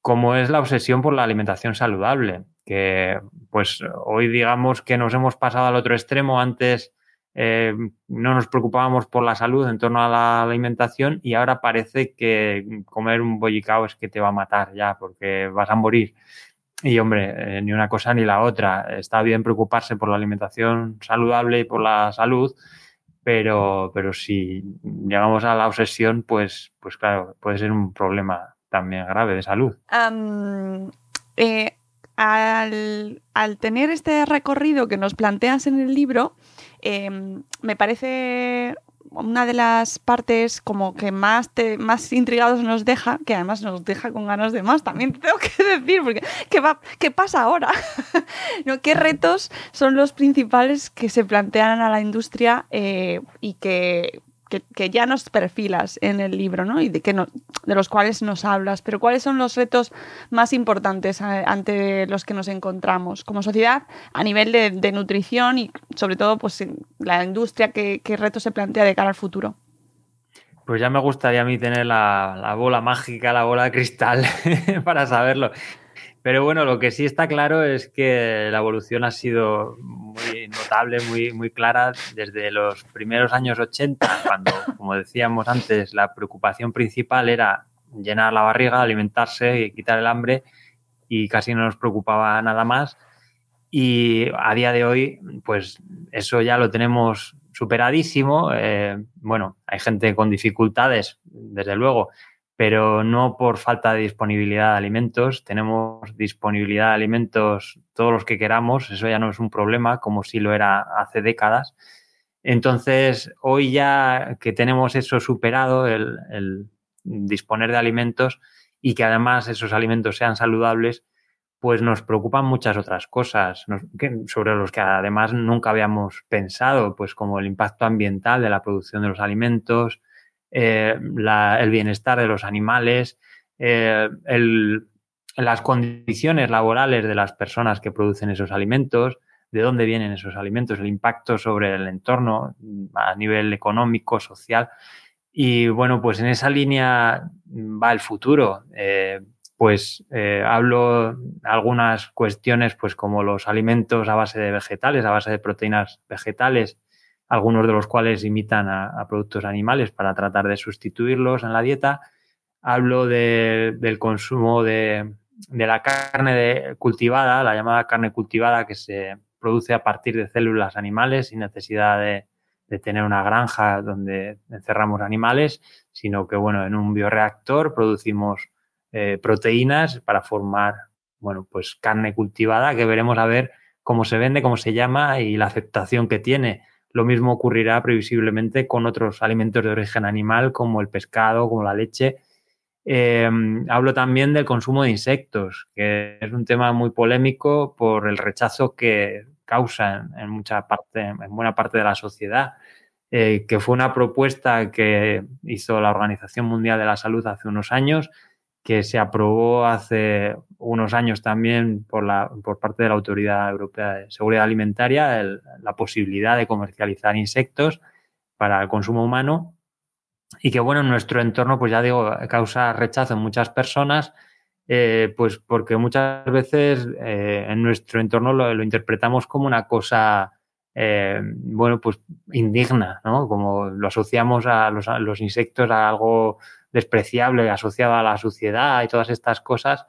como es la obsesión por la alimentación saludable que pues hoy digamos que nos hemos pasado al otro extremo. Antes eh, no nos preocupábamos por la salud en torno a la alimentación y ahora parece que comer un bollicao es que te va a matar ya porque vas a morir. Y hombre, eh, ni una cosa ni la otra. Está bien preocuparse por la alimentación saludable y por la salud, pero, pero si llegamos a la obsesión, pues, pues claro, puede ser un problema también grave de salud. Eh, al, tener este recorrido que nos planteas en el libro, em, me parece una de las partes como que más, más intrigados nos deja, que además nos deja con ganas de más, también tengo que decir, porque ¿qué, pasa ahora? ¿Qué retos son los principales que se plantean a la industria eh, y que que, ya nos perfilas en el libro, ¿no? Y de, que no, de los cuales nos hablas, pero ¿cuáles son los retos más importantes eh, ante los que nos encontramos como sociedad a nivel de, nutrición y sobre todo pues la industria, ¿qué, qué retos se plantea de cara al futuro? Pues ya me gustaría a mí tener la, la bola mágica, la bola de cristal para saberlo. Pero bueno, lo que sí está claro es que la evolución ha sido muy notable, muy, muy clara desde los primeros años 80, cuando, como decíamos antes, la preocupación principal era llenar la barriga, alimentarse y quitar el hambre y casi no nos preocupaba nada más. Y a día de hoy, pues eso ya lo tenemos superadísimo. Eh, bueno, hay gente con dificultades, desde luego, pero no por falta de disponibilidad de alimentos. Tenemos disponibilidad de alimentos todos los que queramos, eso ya no es un problema como si lo era hace décadas. Entonces, hoy ya que tenemos eso superado, el, disponer de alimentos y que además esos alimentos sean saludables, pues nos preocupan muchas otras cosas sobre los que además nunca habíamos pensado, pues como el impacto ambiental de la producción de los alimentos, eh, el bienestar de los animales, eh, las condiciones laborales de las personas que producen esos alimentos, de dónde vienen esos alimentos, el impacto sobre el entorno a nivel económico, social. Y bueno, pues en esa línea va el futuro. Eh, pues hablo algunas cuestiones, pues como los alimentos a base de vegetales, a base de proteínas vegetales, algunos de los cuales imitan a, productos animales para tratar de sustituirlos en la dieta. Hablo del consumo de, la carne cultivada, la llamada carne cultivada que se produce a partir de células animales sin necesidad de, tener una granja donde encerramos animales, sino que bueno, en un bioreactor producimos eh, proteínas para formar bueno, pues carne cultivada que veremos a ver cómo se vende, cómo se llama y la aceptación que tiene. Lo mismo ocurrirá previsiblemente con otros alimentos de origen animal como el pescado, como la leche. Eh, hablo también del consumo de insectos, que es un tema muy polémico por el rechazo que causa en, mucha parte, en buena parte de la sociedad. Eh, que fue una propuesta que hizo la Organización Mundial de la Salud hace unos años que se aprobó hace unos años también por, la, por parte de la Autoridad Europea de Seguridad Alimentaria la posibilidad de comercializar insectos para el consumo humano y que, bueno, en nuestro entorno, pues ya digo, causa rechazo en muchas personas, eh, pues porque muchas veces eh, en nuestro entorno lo, interpretamos como una cosa, eh, bueno, pues indigna, ¿no? Como lo asociamos a los, a los insectos a algo despreciable asociado a la suciedad y todas estas cosas,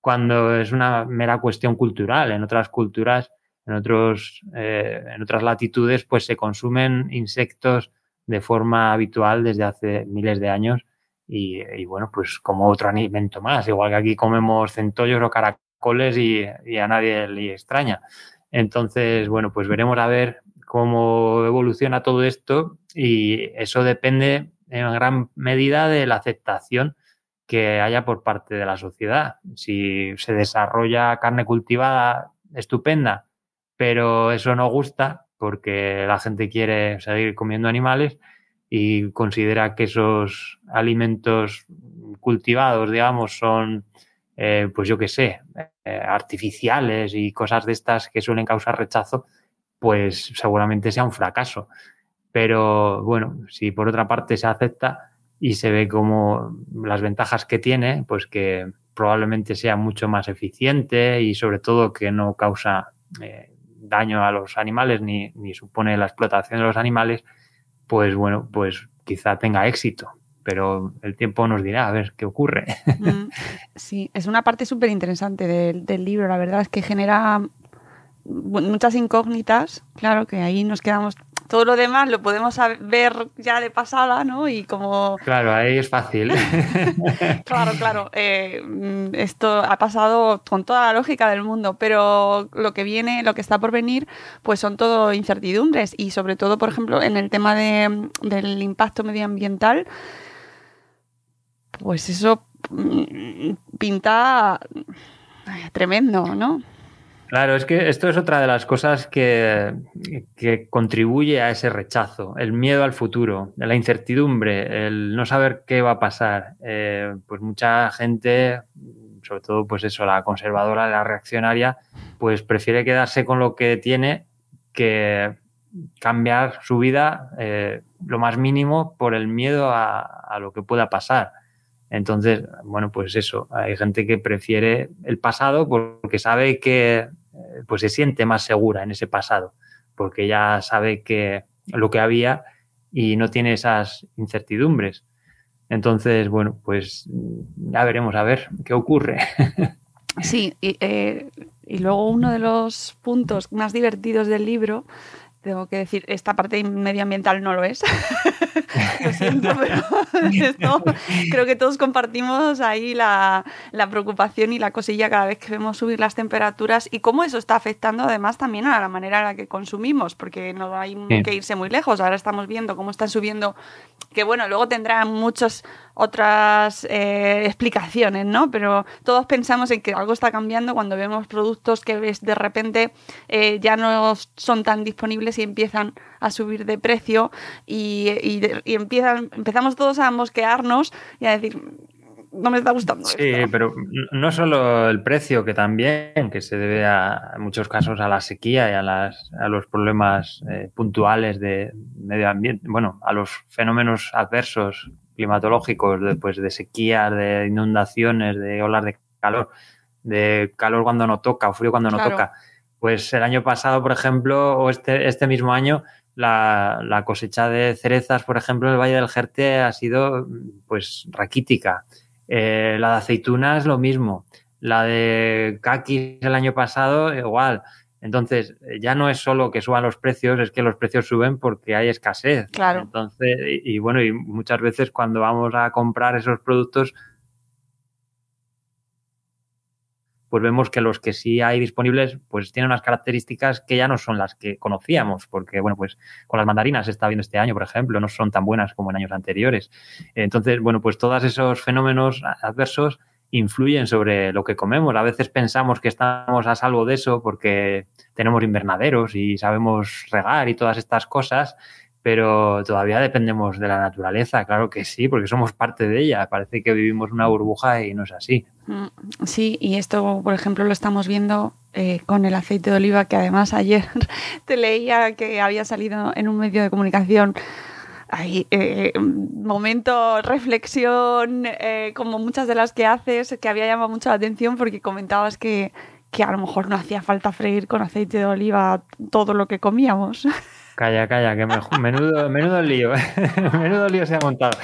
cuando es una mera cuestión cultural. En otras culturas, en, otros, eh, en otras latitudes, pues se consumen insectos de forma habitual desde hace miles de años y, bueno, pues como otro alimento más, igual que aquí comemos centollos o caracoles y, y a nadie le extraña. Entonces, bueno, pues veremos a ver cómo evoluciona todo esto y eso depende en gran medida de la aceptación que haya por parte de la sociedad. Si se desarrolla carne cultivada estupenda, pero eso no gusta porque la gente quiere seguir comiendo animales y considera que esos alimentos cultivados, digamos, son, eh, pues yo qué sé, eh, artificiales y cosas de estas que suelen causar rechazo, pues seguramente sea un fracaso. Pero bueno, si por otra parte se acepta y se ve como las ventajas que tiene, pues que probablemente sea mucho más eficiente y sobre todo que no causa eh, daño a los animales ni, ni supone la explotación de los animales, pues bueno, pues quizá tenga éxito. Pero el tiempo nos dirá a ver qué ocurre. Mm, sí, es una parte súper interesante del, del, libro, la verdad es que genera muchas incógnitas, claro que ahí nos quedamos todo lo demás lo podemos ver ya de pasada, ¿no? Y como... Claro, ahí es fácil. claro, claro. Eh, esto ha pasado con toda la lógica del mundo, pero lo que viene, lo que está por venir, pues son todo incertidumbres y sobre todo, por ejemplo, en el tema de, del impacto medioambiental, pues eso mm, pinta tremendo, ¿no? Claro, es que esto es otra de las cosas que, contribuye a ese rechazo, el miedo al futuro, la incertidumbre, el no saber qué va a pasar. Eh, pues mucha gente, sobre todo pues eso, la conservadora, la reaccionaria, pues prefiere quedarse con lo que tiene que cambiar su vida eh, lo más mínimo por el miedo a lo que pueda pasar. Entonces, bueno, pues eso, hay gente que prefiere el pasado porque sabe que eh, pues se siente más segura en ese pasado, porque ya sabe que lo que había y no tiene esas incertidumbres. Entonces, bueno, pues ya veremos a ver qué ocurre. Sí, y, eh, y luego uno de los puntos más divertidos del libro tengo que decir, esta parte medioambiental no lo es. lo siento, pero esto, creo que todos compartimos ahí la, la, preocupación y la cosilla cada vez que vemos subir las temperaturas y cómo eso está afectando además también a la manera en la que consumimos, porque no hay que irse muy lejos. Ahora estamos viendo cómo están subiendo, que bueno, luego tendrá muchas otras eh, explicaciones, ¿no? Pero todos pensamos en que algo está cambiando cuando vemos productos que de repente eh, ya no son tan disponibles y empiezan a subir de precio y, empiezan, empezamos todos a mosquearnos y a decir, no me está gustando. Sí, pero no solo el precio, que también, que se debe a, en muchos casos a la sequía y a, las, a los problemas eh, puntuales de medio ambiente, bueno, a los fenómenos adversos climatológicos, de, pues, de sequías, de inundaciones, de olas de calor, de calor cuando no toca o frío cuando no toca. Pues el año pasado, por ejemplo, o este, este mismo año, la, cosecha de cerezas, por ejemplo, en el Valle del Jerte ha sido pues raquítica. Eh, la de aceitunas, lo mismo. la de Kakis el año pasado, igual. Entonces, ya no es solo que suban los precios, es que los precios suben porque hay escasez. Claro. Entonces, y, y bueno, y muchas veces cuando vamos a comprar esos productos, pues vemos que los que sí hay disponibles, pues tienen unas características que ya no son las que conocíamos, porque, bueno, pues con las mandarinas se está viendo este año, por ejemplo, no son tan buenas como en años anteriores. Entonces, bueno, pues todos esos fenómenos adversos influyen sobre lo que comemos. A veces pensamos que estamos a salvo de eso porque tenemos invernaderos y sabemos regar y todas estas cosas, pero todavía dependemos de la naturaleza, claro que sí, porque somos parte de ella. Parece que vivimos una burbuja y no es así. Mm, sí, y esto, por ejemplo, lo estamos viendo eh, con el aceite de oliva, que además ayer te leía que había salido en un medio de comunicación hay eh, momento reflexión, eh, como muchas de las que haces, que había llamado mucho la atención porque comentabas que, que a lo mejor no hacía falta freír con aceite de oliva todo lo que comíamos. Calla, calla, que me, menudo, menudo lío, menudo lío se ha montado.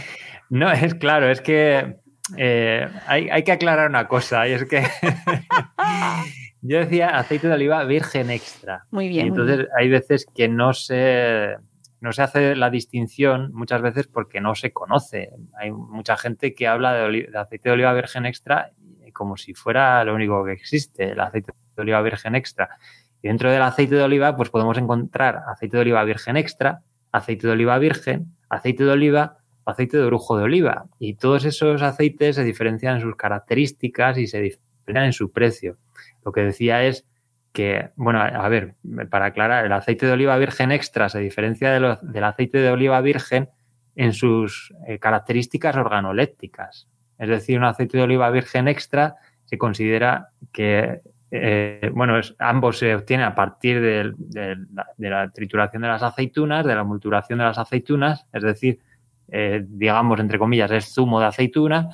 No, es claro, es que eh, hay, hay, que aclarar una cosa, y es que yo decía aceite de oliva virgen extra. Muy bien. Y entonces hay veces que no se, no se hace la distinción muchas veces porque no se conoce. Hay mucha gente que habla de, de, aceite de oliva virgen extra como si fuera lo único que existe, el aceite de oliva virgen extra. Y dentro del aceite de oliva, pues podemos encontrar aceite de oliva virgen extra, aceite de oliva virgen, aceite de oliva, aceite de orujo de oliva. Y todos esos aceites se diferencian en sus características y se diferencian en su precio. Lo que decía es que, bueno, a ver, para aclarar, el aceite de oliva virgen extra se diferencia de del aceite de oliva virgen en sus eh, características organolépticas. Es decir, un aceite de oliva virgen extra se considera que, eh, bueno, ambos se obtienen a partir de, de, de, la trituración de las aceitunas, de la multuración de las aceitunas, es decir, eh, digamos, entre comillas, es zumo de aceituna.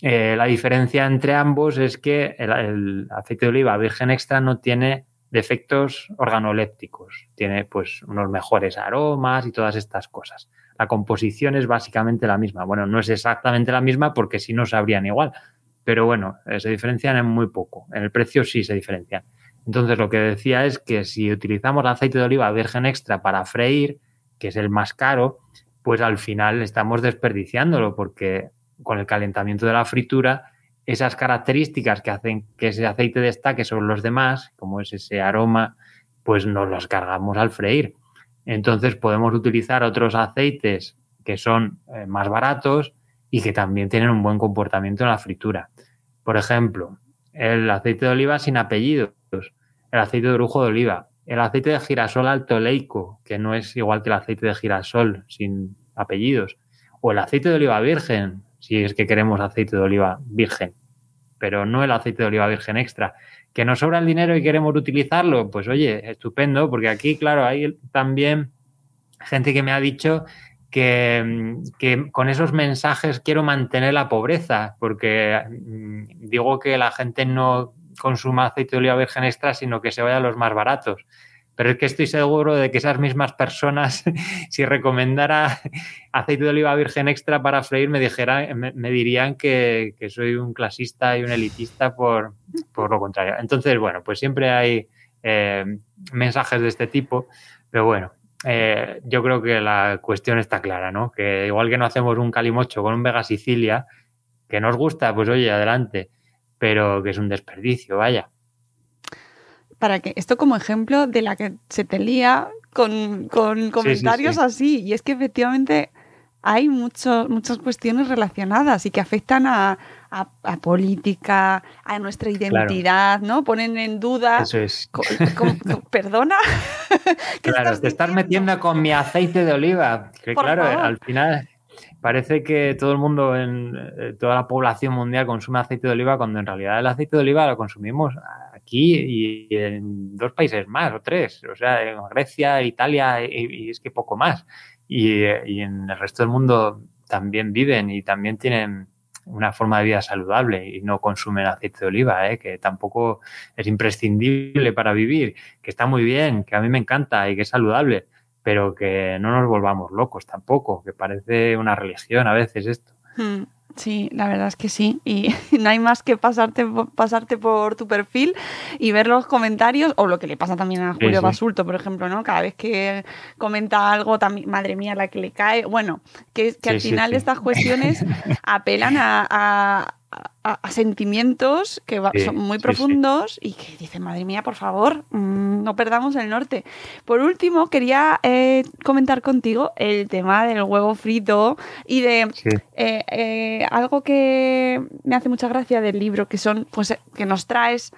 Eh, la diferencia entre ambos es que el, el, aceite de oliva virgen extra no tiene defectos organolépticos, tiene pues unos mejores aromas y todas estas cosas. La composición es básicamente la misma. Bueno, no es exactamente la misma porque si no sabrían igual, pero bueno, eh, se diferencian en muy poco. En el precio sí se diferencian. Entonces lo que decía es que si utilizamos aceite de oliva virgen extra para freír, que es el más caro, pues al final estamos desperdiciándolo porque con el calentamiento de la fritura, esas características que hacen que ese aceite destaque sobre los demás, como es ese aroma, pues nos los cargamos al freír. Entonces podemos utilizar otros aceites que son eh, más baratos y que también tienen un buen comportamiento en la fritura. Por ejemplo, el aceite de oliva sin apellidos, el aceite de orujo de oliva, el aceite de girasol alto leico, que no es igual que el aceite de girasol sin apellidos, o el aceite de oliva virgen, si es que queremos aceite de oliva virgen, pero no el aceite de oliva virgen extra. ¿Que nos sobra el dinero y queremos utilizarlo? Pues oye, estupendo, porque aquí, claro, hay también gente que me ha dicho que, que, con esos mensajes quiero mantener la pobreza, porque mm, digo que la gente no consuma aceite de oliva virgen extra, sino que se vaya a los más baratos. Pero es que estoy seguro de que esas mismas personas, si recomendara aceite de oliva virgen extra para freír, me, dijera, me, dirían que, que, soy un clasista y un elitista por, por lo contrario. Entonces, bueno, pues siempre hay eh, mensajes de este tipo, pero bueno, eh, yo creo que la cuestión está clara, ¿no? Que igual que no hacemos un calimocho con un Vega Sicilia, que nos gusta, pues oye, adelante, pero que es un desperdicio, vaya para que esto como ejemplo de la que se te lía con, con comentarios sí, sí, sí. así. Y es que efectivamente hay mucho, muchas cuestiones relacionadas y que afectan a, a, a política, a nuestra identidad, claro. ¿no? Ponen en duda. Eso es. Perdona. claro, te estás metiendo con mi aceite de oliva. Que Por claro, favor. al final parece que todo el mundo en eh, toda la población mundial consume aceite de oliva cuando en realidad el aceite de oliva lo consumimos aquí y en dos países más o tres, o sea, en Grecia, Italia y, es que poco más. Y, y, en el resto del mundo también viven y también tienen una forma de vida saludable y no consumen aceite de oliva, ¿eh? que tampoco es imprescindible para vivir, que está muy bien, que a mí me encanta y que es saludable, pero que no nos volvamos locos tampoco, que parece una religión a veces esto. Hmm. Sí, la verdad es que sí. Y no hay más que pasarte, pasarte por tu perfil y ver los comentarios, o lo que le pasa también a Julio Basulto, por ejemplo, ¿no? Cada vez que comenta algo, también, madre mía, la que le cae. Bueno, que, que al final estas cuestiones apelan a a, sentimientos que son muy profundos y que dicen, madre mía, por favor, mm, no perdamos el norte. Por último, quería eh, comentar contigo el tema del huevo frito y de eh, eh, algo que me hace mucha gracia del libro, que son, pues, que nos traes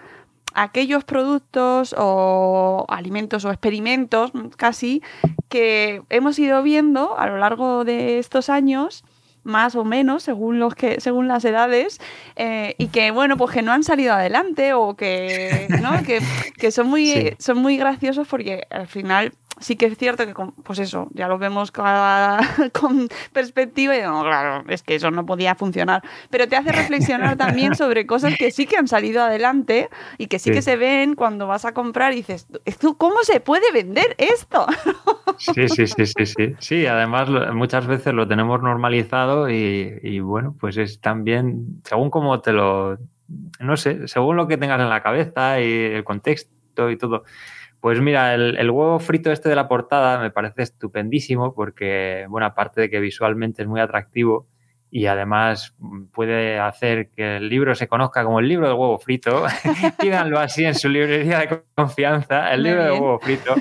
aquellos productos o alimentos o experimentos casi que hemos ido viendo a lo largo de estos años más o menos según los que según las edades eh, y que bueno pues que no han salido adelante o que ¿no? que, que, son muy son muy graciosos porque al final sí que es cierto que, pues eso, ya lo vemos con perspectiva y no, claro, es que eso no podía funcionar. Pero te hace reflexionar también sobre cosas que sí que han salido adelante y que sí, que se ven cuando vas a comprar y dices, ¿cómo se puede vender esto? Sí, sí, sí, sí, sí. Sí, además muchas veces lo tenemos normalizado y, y bueno, pues es también, según cómo te lo, no sé, según lo que tengas en la cabeza y el contexto y todo. Pues mira, el, huevo frito este de la portada me parece estupendísimo porque, bueno, aparte de que visualmente es muy atractivo y además puede hacer que el libro se conozca como el libro del huevo frito, pídanlo así en su librería de confianza, el libro del huevo frito.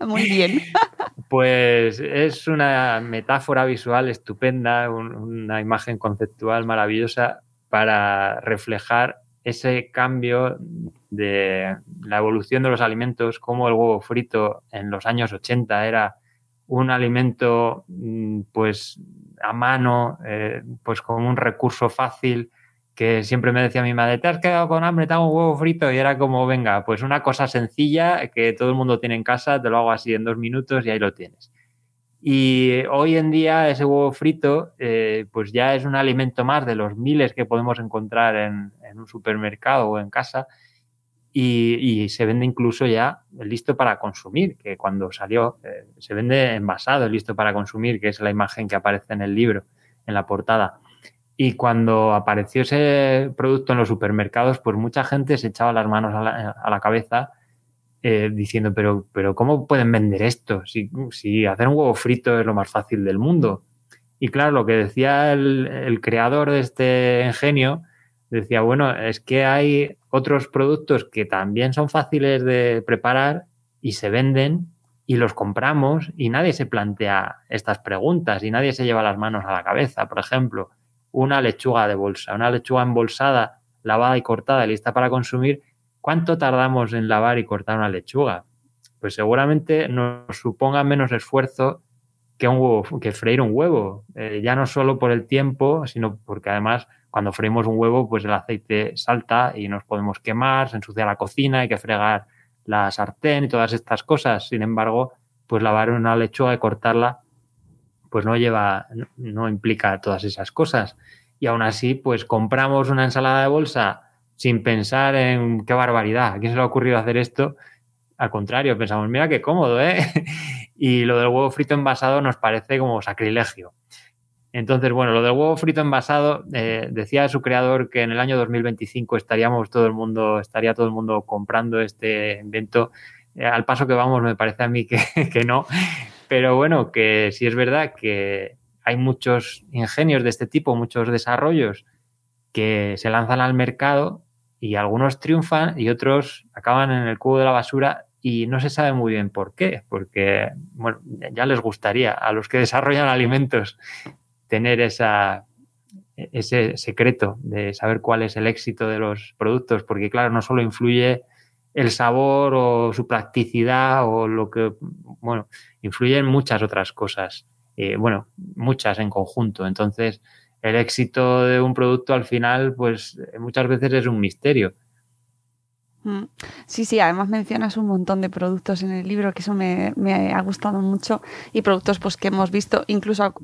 muy bien. Pues es una metáfora visual estupenda, una imagen conceptual maravillosa para reflejar ese cambio de la evolución de los alimentos, como el huevo frito en los años 80 era un alimento mm, pues a mano, eh, pues como un recurso fácil, que siempre me decía mi madre, te has quedado con hambre, te hago un huevo frito, y era como, venga, pues una cosa sencilla que todo el mundo tiene en casa, te lo hago así en dos minutos y ahí lo tienes. Y hoy en día ese huevo frito eh, pues ya es un alimento más de los miles que podemos encontrar en, un supermercado o en casa y, se vende incluso ya listo para consumir, que cuando salió eh, se vende envasado, listo para consumir, que es la imagen que aparece en el libro, en la portada. Y cuando apareció ese producto en los supermercados, pues mucha gente se echaba las manos a la cabeza eh, diciendo, pero, pero ¿cómo pueden vender esto? Si, si, hacer un huevo frito es lo más fácil del mundo. Y claro, lo que decía el, creador de este ingenio, decía, bueno, es que hay otros productos que también son fáciles de preparar y se venden y los compramos y nadie se plantea estas preguntas y nadie se lleva las manos a la cabeza. Por ejemplo, una lechuga de bolsa, una lechuga embolsada, lavada y cortada, lista para consumir, ¿Cuánto tardamos en lavar y cortar una lechuga? Pues seguramente nos suponga menos esfuerzo que, freír un huevo. Eh, ya no solo por el tiempo, sino porque además cuando freímos un huevo, pues el aceite salta y nos podemos quemar, se ensucia la cocina, hay que fregar la sartén y todas estas cosas. Sin embargo, pues lavar una lechuga y cortarla, pues no lleva, no implica todas esas cosas. Y aún así, pues compramos una ensalada de bolsa sin pensar en qué barbaridad, ¿a quién se le ha ocurrido hacer esto? Al contrario, pensamos, mira qué cómodo, ¿eh? y lo del huevo frito envasado nos parece como sacrilegio. Entonces, bueno, lo del huevo frito envasado, eh, decía su creador que en el año 2025 estaríamos todo el mundo, estaría todo el mundo comprando este invento. Eh, al paso que vamos, me parece a mí que, que no. Pero bueno, que sí es verdad que hay muchos ingenios de este tipo, muchos desarrollos que se lanzan al mercado y algunos triunfan y otros acaban en el cubo de la basura y no se sabe muy bien por qué, porque bueno, ya les gustaría a los que desarrollan alimentos tener esa, ese secreto de saber cuál es el éxito de los productos, porque claro, no solo influye el sabor o su practicidad o lo que, bueno, influyen muchas otras cosas, eh, bueno, muchas en conjunto. Entonces, el éxito de un producto al final, pues muchas veces es un misterio. Mm. Sí, sí, además mencionas un montón de productos en el libro, que eso me, ha gustado mucho, y productos pues que hemos visto, incluso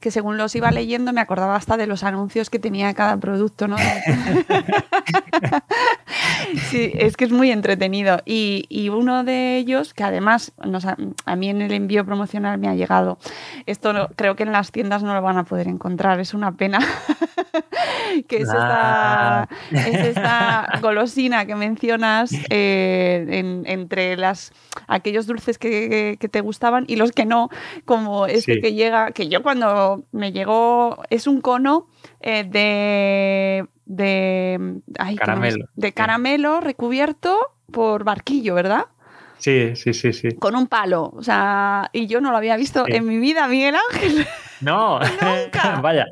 que según los iba leyendo me acordaba hasta de los anuncios que tenía cada producto, ¿no? sí, es que es muy entretenido. Y, uno de ellos, que además a, mí en el envío promocional me ha llegado, esto creo que en las tiendas no lo van a poder encontrar, es una pena, que es esta, ah. golosina que mencionas eh, entre las, aquellos dulces que, te gustaban y los que no, como este que llega, que yo cuando me llegó, es un cono eh, de de, caramelo. de caramelo recubierto por barquillo, ¿verdad? Sí, sí, sí, sí. Con un palo. O sea, y yo no lo había visto en mi vida, Miguel Ángel. No, vaya.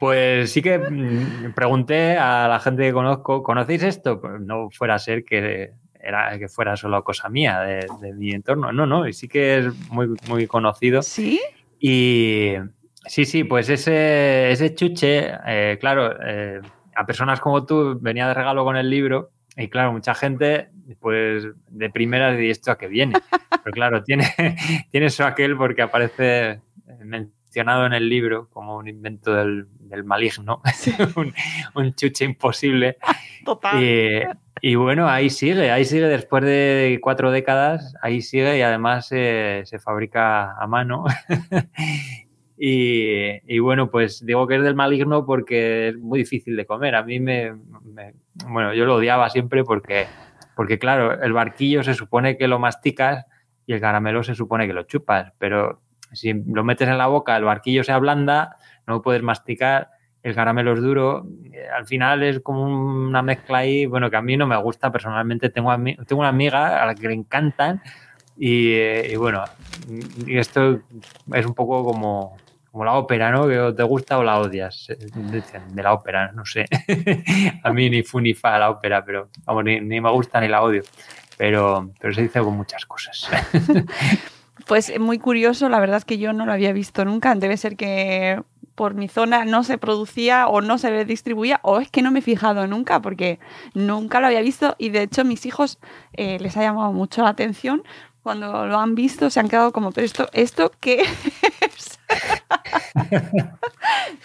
pues sí que mm, pregunté a la gente que conozco, ¿conocéis esto? Pues no fuera a ser que era que fuera solo cosa mía de, de mi entorno. No, no, y sí que es muy, muy conocido. ¿Sí? Y, Sí, sí, pues ese, ese chuche, eh, claro, eh, a personas como tú venía de regalo con el libro y claro, mucha gente, pues de primeras, ¿y esto a qué viene? Pero claro, tiene, tiene eso aquel porque aparece mencionado en el libro como un invento del, maligno, un, chuche imposible. Total. Y, bueno, ahí sigue, ahí sigue después de cuatro décadas, ahí sigue y además se fabrica a mano Y, bueno, pues digo que es del maligno porque es muy difícil de comer. A mí me, bueno, yo lo odiaba siempre porque, porque claro, el barquillo se supone que lo masticas y el caramelo se supone que lo chupas, pero si lo metes en la boca, el barquillo se ablanda, no puedes masticar, el caramelo es duro, al final es como una mezcla ahí, bueno, que a mí no me gusta personalmente, tengo, tengo una amiga a la que le encantan y, y bueno, esto es un poco como, como la ópera, ¿no? Que te gusta o la odias. Dicen de la ópera, no sé. a mí ni fu ni fa la ópera, pero vamos, ni, me gusta ni la odio. Pero, pero se dice con muchas cosas. pues muy curioso, la verdad es que yo no lo había visto nunca. Debe ser que por mi zona no se producía o no se distribuía, o es que no me he fijado nunca, porque nunca lo había visto y de hecho mis hijos eh, les ha llamado mucho la atención. Cuando lo han visto se han quedado como, pero esto, ¿esto qué es?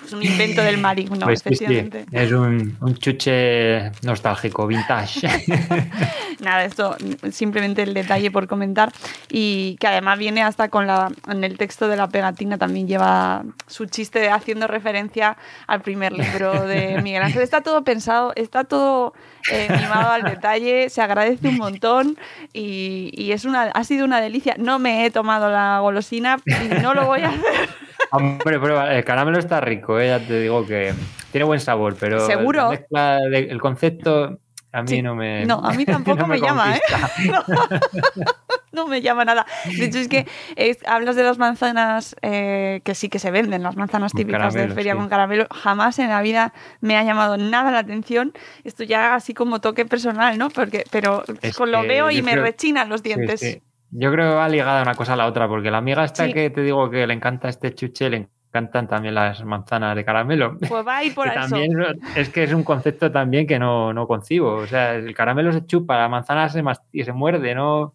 Es un invento del maligno, pues efectivamente. es un, chuche nostálgico, vintage. Nada, esto simplemente el detalle por comentar. Y que además viene hasta con la. En el texto de la pegatina también lleva su chiste haciendo referencia al primer libro de Miguel Ángel. Está todo pensado, está todo eh, mimado al detalle, se agradece un montón y, y es una, ha sido una delicia. No me he tomado la golosina y no lo voy a hacer. Hombre, pero el caramelo está rico, ¿eh? ya te digo que tiene buen sabor, pero ¿Seguro? el concepto a mí no me. No, a mí tampoco me, llama, ¿eh? No, me llama nada. De hecho, es que hablas de las manzanas eh, que sí que se venden, las manzanas típicas de feria con caramelo. Jamás en la vida me ha llamado nada la atención. Esto ya así como toque personal, ¿no? Porque, pero lo veo y me rechinan los dientes. Yo creo que va ligada una cosa a la otra, porque la amiga esta que te digo que le encanta este chuche, le encantan también las manzanas de caramelo. Pues va a ir por eso. También es que es un concepto también que no, no concibo. O sea, el caramelo se chupa, la manzana se, y se muerde, no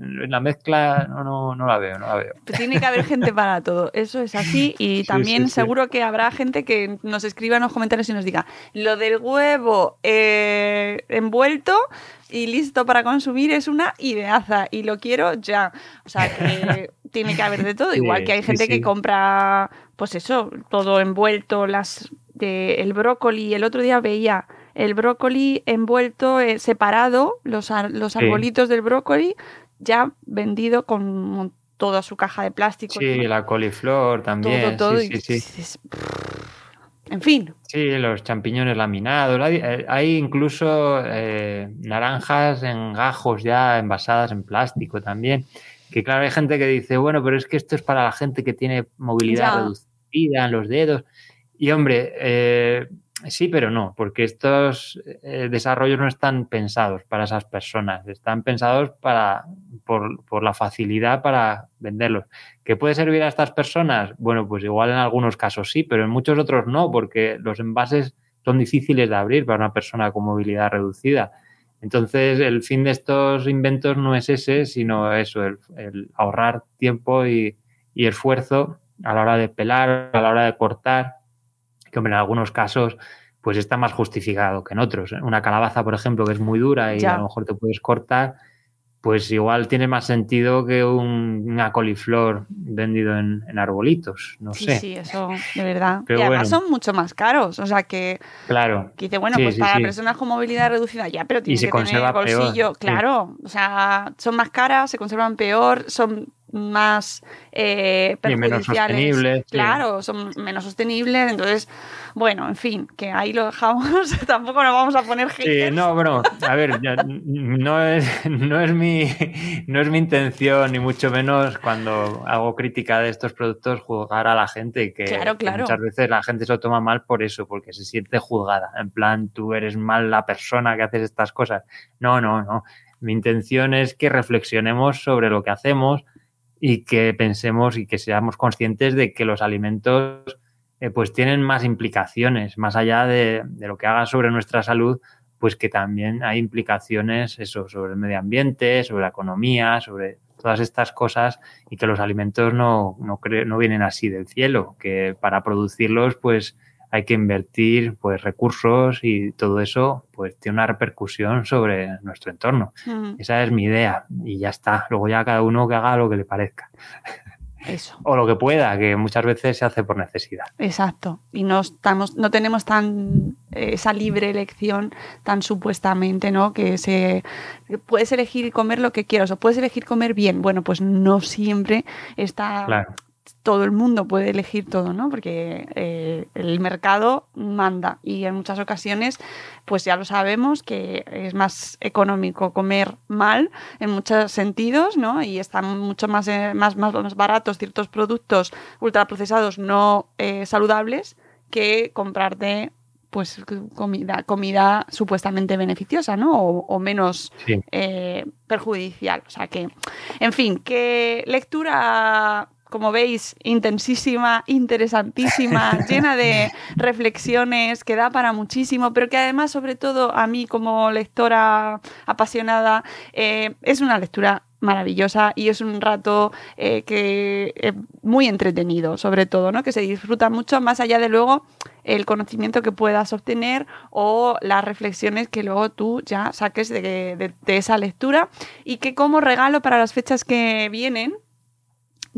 la mezcla no, no, no, la veo, no la veo. tiene que haber gente para todo, eso es así y también seguro que habrá gente que nos escriba en los comentarios y nos diga, lo del huevo eh, envuelto y listo para consumir es una ideaza y lo quiero ya. O sea, que tiene que haber de todo, igual que hay gente que compra, pues eso, todo envuelto, las de el brócoli, el otro día veía el brócoli envuelto, eh, separado, los, los arbolitos del brócoli, ya vendido con toda su caja de plástico. Sí, la coliflor también. Todo, todo. Sí, sí, En fin. Sí, los champiñones laminados. Hay, incluso eh, naranjas en gajos ya envasadas en plástico también. Que claro, hay gente que dice, bueno, pero es que esto es para la gente que tiene movilidad reducida en los dedos. Y hombre, eh, Sí, pero no, porque estos eh, desarrollos no están pensados para esas personas, están pensados para, por, la facilidad para venderlos. ¿Qué puede servir a estas personas? Bueno, pues igual en algunos casos sí, pero en muchos otros no, porque los envases son difíciles de abrir para una persona con movilidad reducida. Entonces, el fin de estos inventos no es ese, sino eso, el, ahorrar tiempo y, y esfuerzo a la hora de pelar, a la hora de cortar, que hombre, en algunos casos pues está más justificado que en otros. Una calabaza, por ejemplo, que es muy dura y a lo mejor te puedes cortar, pues igual tiene más sentido que un, una coliflor vendido en, arbolitos, no sí, sé. Sí, eso, de verdad. y además son mucho más caros, o sea que... Claro. Que dice, bueno, pues para personas con movilidad reducida, ya, pero tiene que tener bolsillo. Claro, o sea, son más caras, se conservan peor, son más eh, menos sostenibles. Claro, son menos sostenibles. Entonces, bueno, en fin, que ahí lo dejamos. Tampoco nos vamos a poner Sí, no, bueno, a ver, no es, no, es mi, no es mi intención, ni mucho menos cuando hago crítica de estos productos, juzgar a la gente. Que, claro, claro. muchas veces la gente se lo toma mal por eso, porque se siente juzgada. En plan, tú eres mal la persona que haces estas cosas. No, no, no. Mi intención es que reflexionemos sobre lo que hacemos y que pensemos y que seamos conscientes de que los alimentos eh, pues tienen más implicaciones, más allá de, lo que haga sobre nuestra salud, pues que también hay implicaciones eso, sobre el medio ambiente, sobre la economía, sobre todas estas cosas y que los alimentos no, no, no vienen así del cielo, que para producirlos pues hay que invertir pues recursos y todo eso pues tiene una repercusión sobre nuestro entorno. Esa es mi idea y ya está. Luego ya cada uno que haga lo que le parezca. Eso. O lo que pueda, que muchas veces se hace por necesidad. Exacto. Y no estamos, no tenemos tan eh, esa libre elección tan supuestamente, ¿no? Que se puedes elegir comer lo que quieras o puedes elegir comer bien. Bueno, pues no siempre está claro todo el mundo puede elegir todo, ¿no? Porque eh, el mercado manda y en muchas ocasiones, pues ya lo sabemos que es más económico comer mal en muchos sentidos, ¿no? Y están mucho más, eh, más, más, baratos ciertos productos ultraprocesados no eh, saludables que comprarte pues comida, comida supuestamente beneficiosa, ¿no? O, menos perjudicial. O sea que, en fin, qué lectura como veis, intensísima, interesantísima, llena de reflexiones, que da para muchísimo, pero que además, sobre todo, a mí como lectora apasionada, eh, es una lectura maravillosa y es un rato eh, que es muy entretenido, sobre todo, ¿no? que se disfruta mucho más allá de luego el conocimiento que puedas obtener o las reflexiones que luego tú ya saques de esa lectura y que como regalo para las fechas que vienen,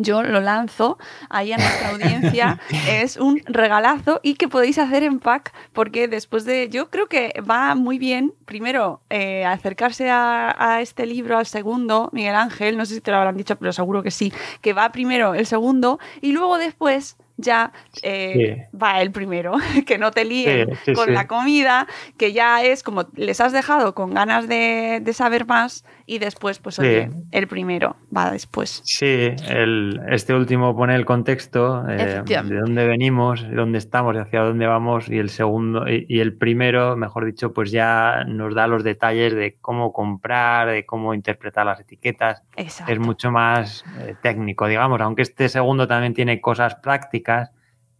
yo lo lanzo ahí a nuestra audiencia. es un regalazo y que podéis hacer en pack porque después de, yo creo que va muy bien, primero, eh, acercarse a, a, este libro, al segundo, Miguel Ángel, no sé si te lo habrán dicho, pero seguro que sí, que va primero el segundo y luego después ya eh, va el primero, que no te líen con la comida, que ya es como les has dejado con ganas de, saber más y después, pues oye, el primero va después. Sí, el, este último pone el contexto eh, de dónde venimos, de dónde estamos y hacia dónde vamos y el segundo y, el primero, mejor dicho, pues ya nos da los detalles de cómo comprar, de cómo interpretar las etiquetas. Es mucho más eh, técnico, digamos, aunque este segundo también tiene cosas prácticas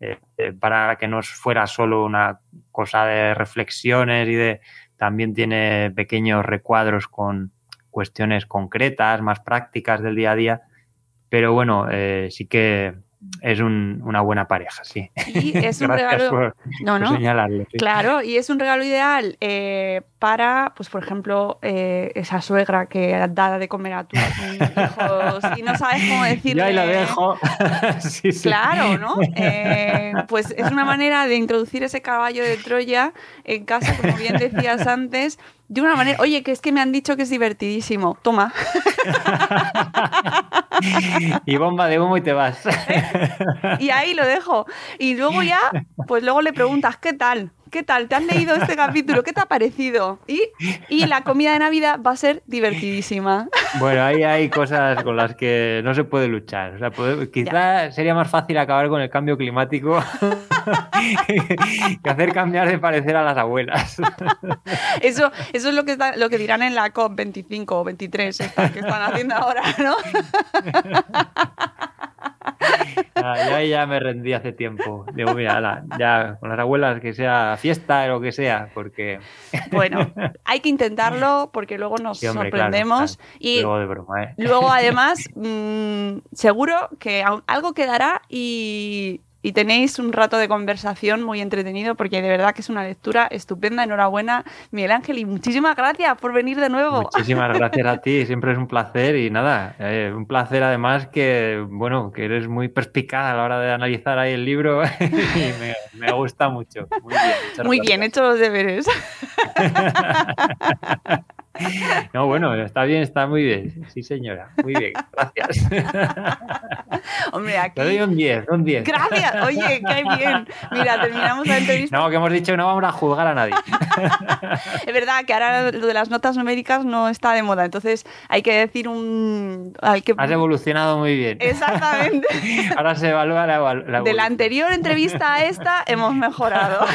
eh, eh, para que no fuera solo una cosa de reflexiones y de también tiene pequeños recuadros con cuestiones concretas, más prácticas del día a día. Pero bueno, eh, sí que es una buena pareja, sí. Y es un regalo. no, no. Claro, y es un regalo ideal eh, para, pues por ejemplo, eh, esa suegra que da de comer a tus hijos y no sabes cómo decirle. Ahí la dejo. sí, sí. Claro, ¿no? Eh, pues es una manera de introducir ese caballo de Troya en casa, como bien decías antes, de una manera, oye, que es que me han dicho que es divertidísimo, toma. y bomba de humo y te vas. y ahí lo dejo. Y luego ya, pues luego le preguntas, ¿qué tal? ¿Qué tal? ¿Te has leído este capítulo? ¿Qué te ha parecido? Y, la comida de Navidad va a ser divertidísasa Bueno, ahí hay cosas con las que no se puede luchar. O sea, quizás sería más fácil acabar con el cambio climático que hacer cambiar de parecer a las abuelas. Eso, eso es lo que, lo que dirán en la COP25 o 23 que están haciendo ahora, ¿no? Ya, ya me rendí hace tiempo. Digo, mira, ya con las abuelas que sea fiesta o lo que sea, porque... Bueno, hay que intentarlo porque luego nos sorprendemos. Y luego, de broma, ¿eh? luego además, mm, seguro que algo quedará y y tenéis un rato de conversación muy entretenido porque de verdad que es una lectura estupenda. Enhorabuena, Miguel Ángel, y muchísimas gracias por venir de nuevo. Muchísimas gracias a ti, siempre es un placer y nada, eh, un placer además que, bueno, que eres muy perspicaz a la hora de analizar ahí el libro y me, gusta mucho. Muy bien, muy bien, hecho los deberes. No, bueno, está bien, está muy bien. Sí, señora. Muy bien, gracias. Hombre, aquí. Te doy un 10, un 10. Gracias, oye, qué bien. Mira, terminamos la entrevista. No, que hemos dicho que no vamos a juzgar a nadie. Es verdad que ahora lo de las notas numéricas no está de moda, entonces hay que decir un. Hay que... Has evolucionado muy bien. Exactamente. Ahora se evalúa la, la De la anterior entrevista a esta hemos mejorado.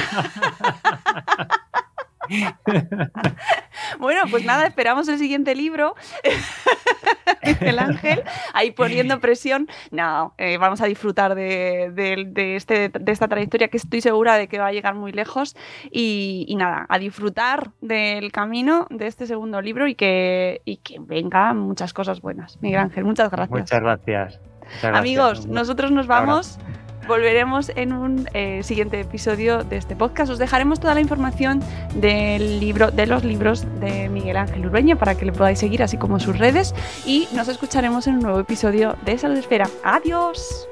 bueno, pues nada, esperamos el siguiente libro. el ángel, ahí poniendo presión. No, eh, vamos a disfrutar de, este, de, esta trayectoria que estoy segura de que va a llegar muy lejos. Y, nada, a disfrutar del camino de este segundo libro y que, y que vengan muchas cosas buenas. Miguel Ángel, muchas gracias. Muchas gracias. Amigos, nosotros nos vamos. Volveremos en un eh, siguiente episodio de este podcast. Os dejaremos toda la información del libro, de los libros de Miguel Ángel Urbeña para que le podáis seguir, así como sus redes. Y nos escucharemos en un nuevo episodio de Salud Esfera. ¡Adiós!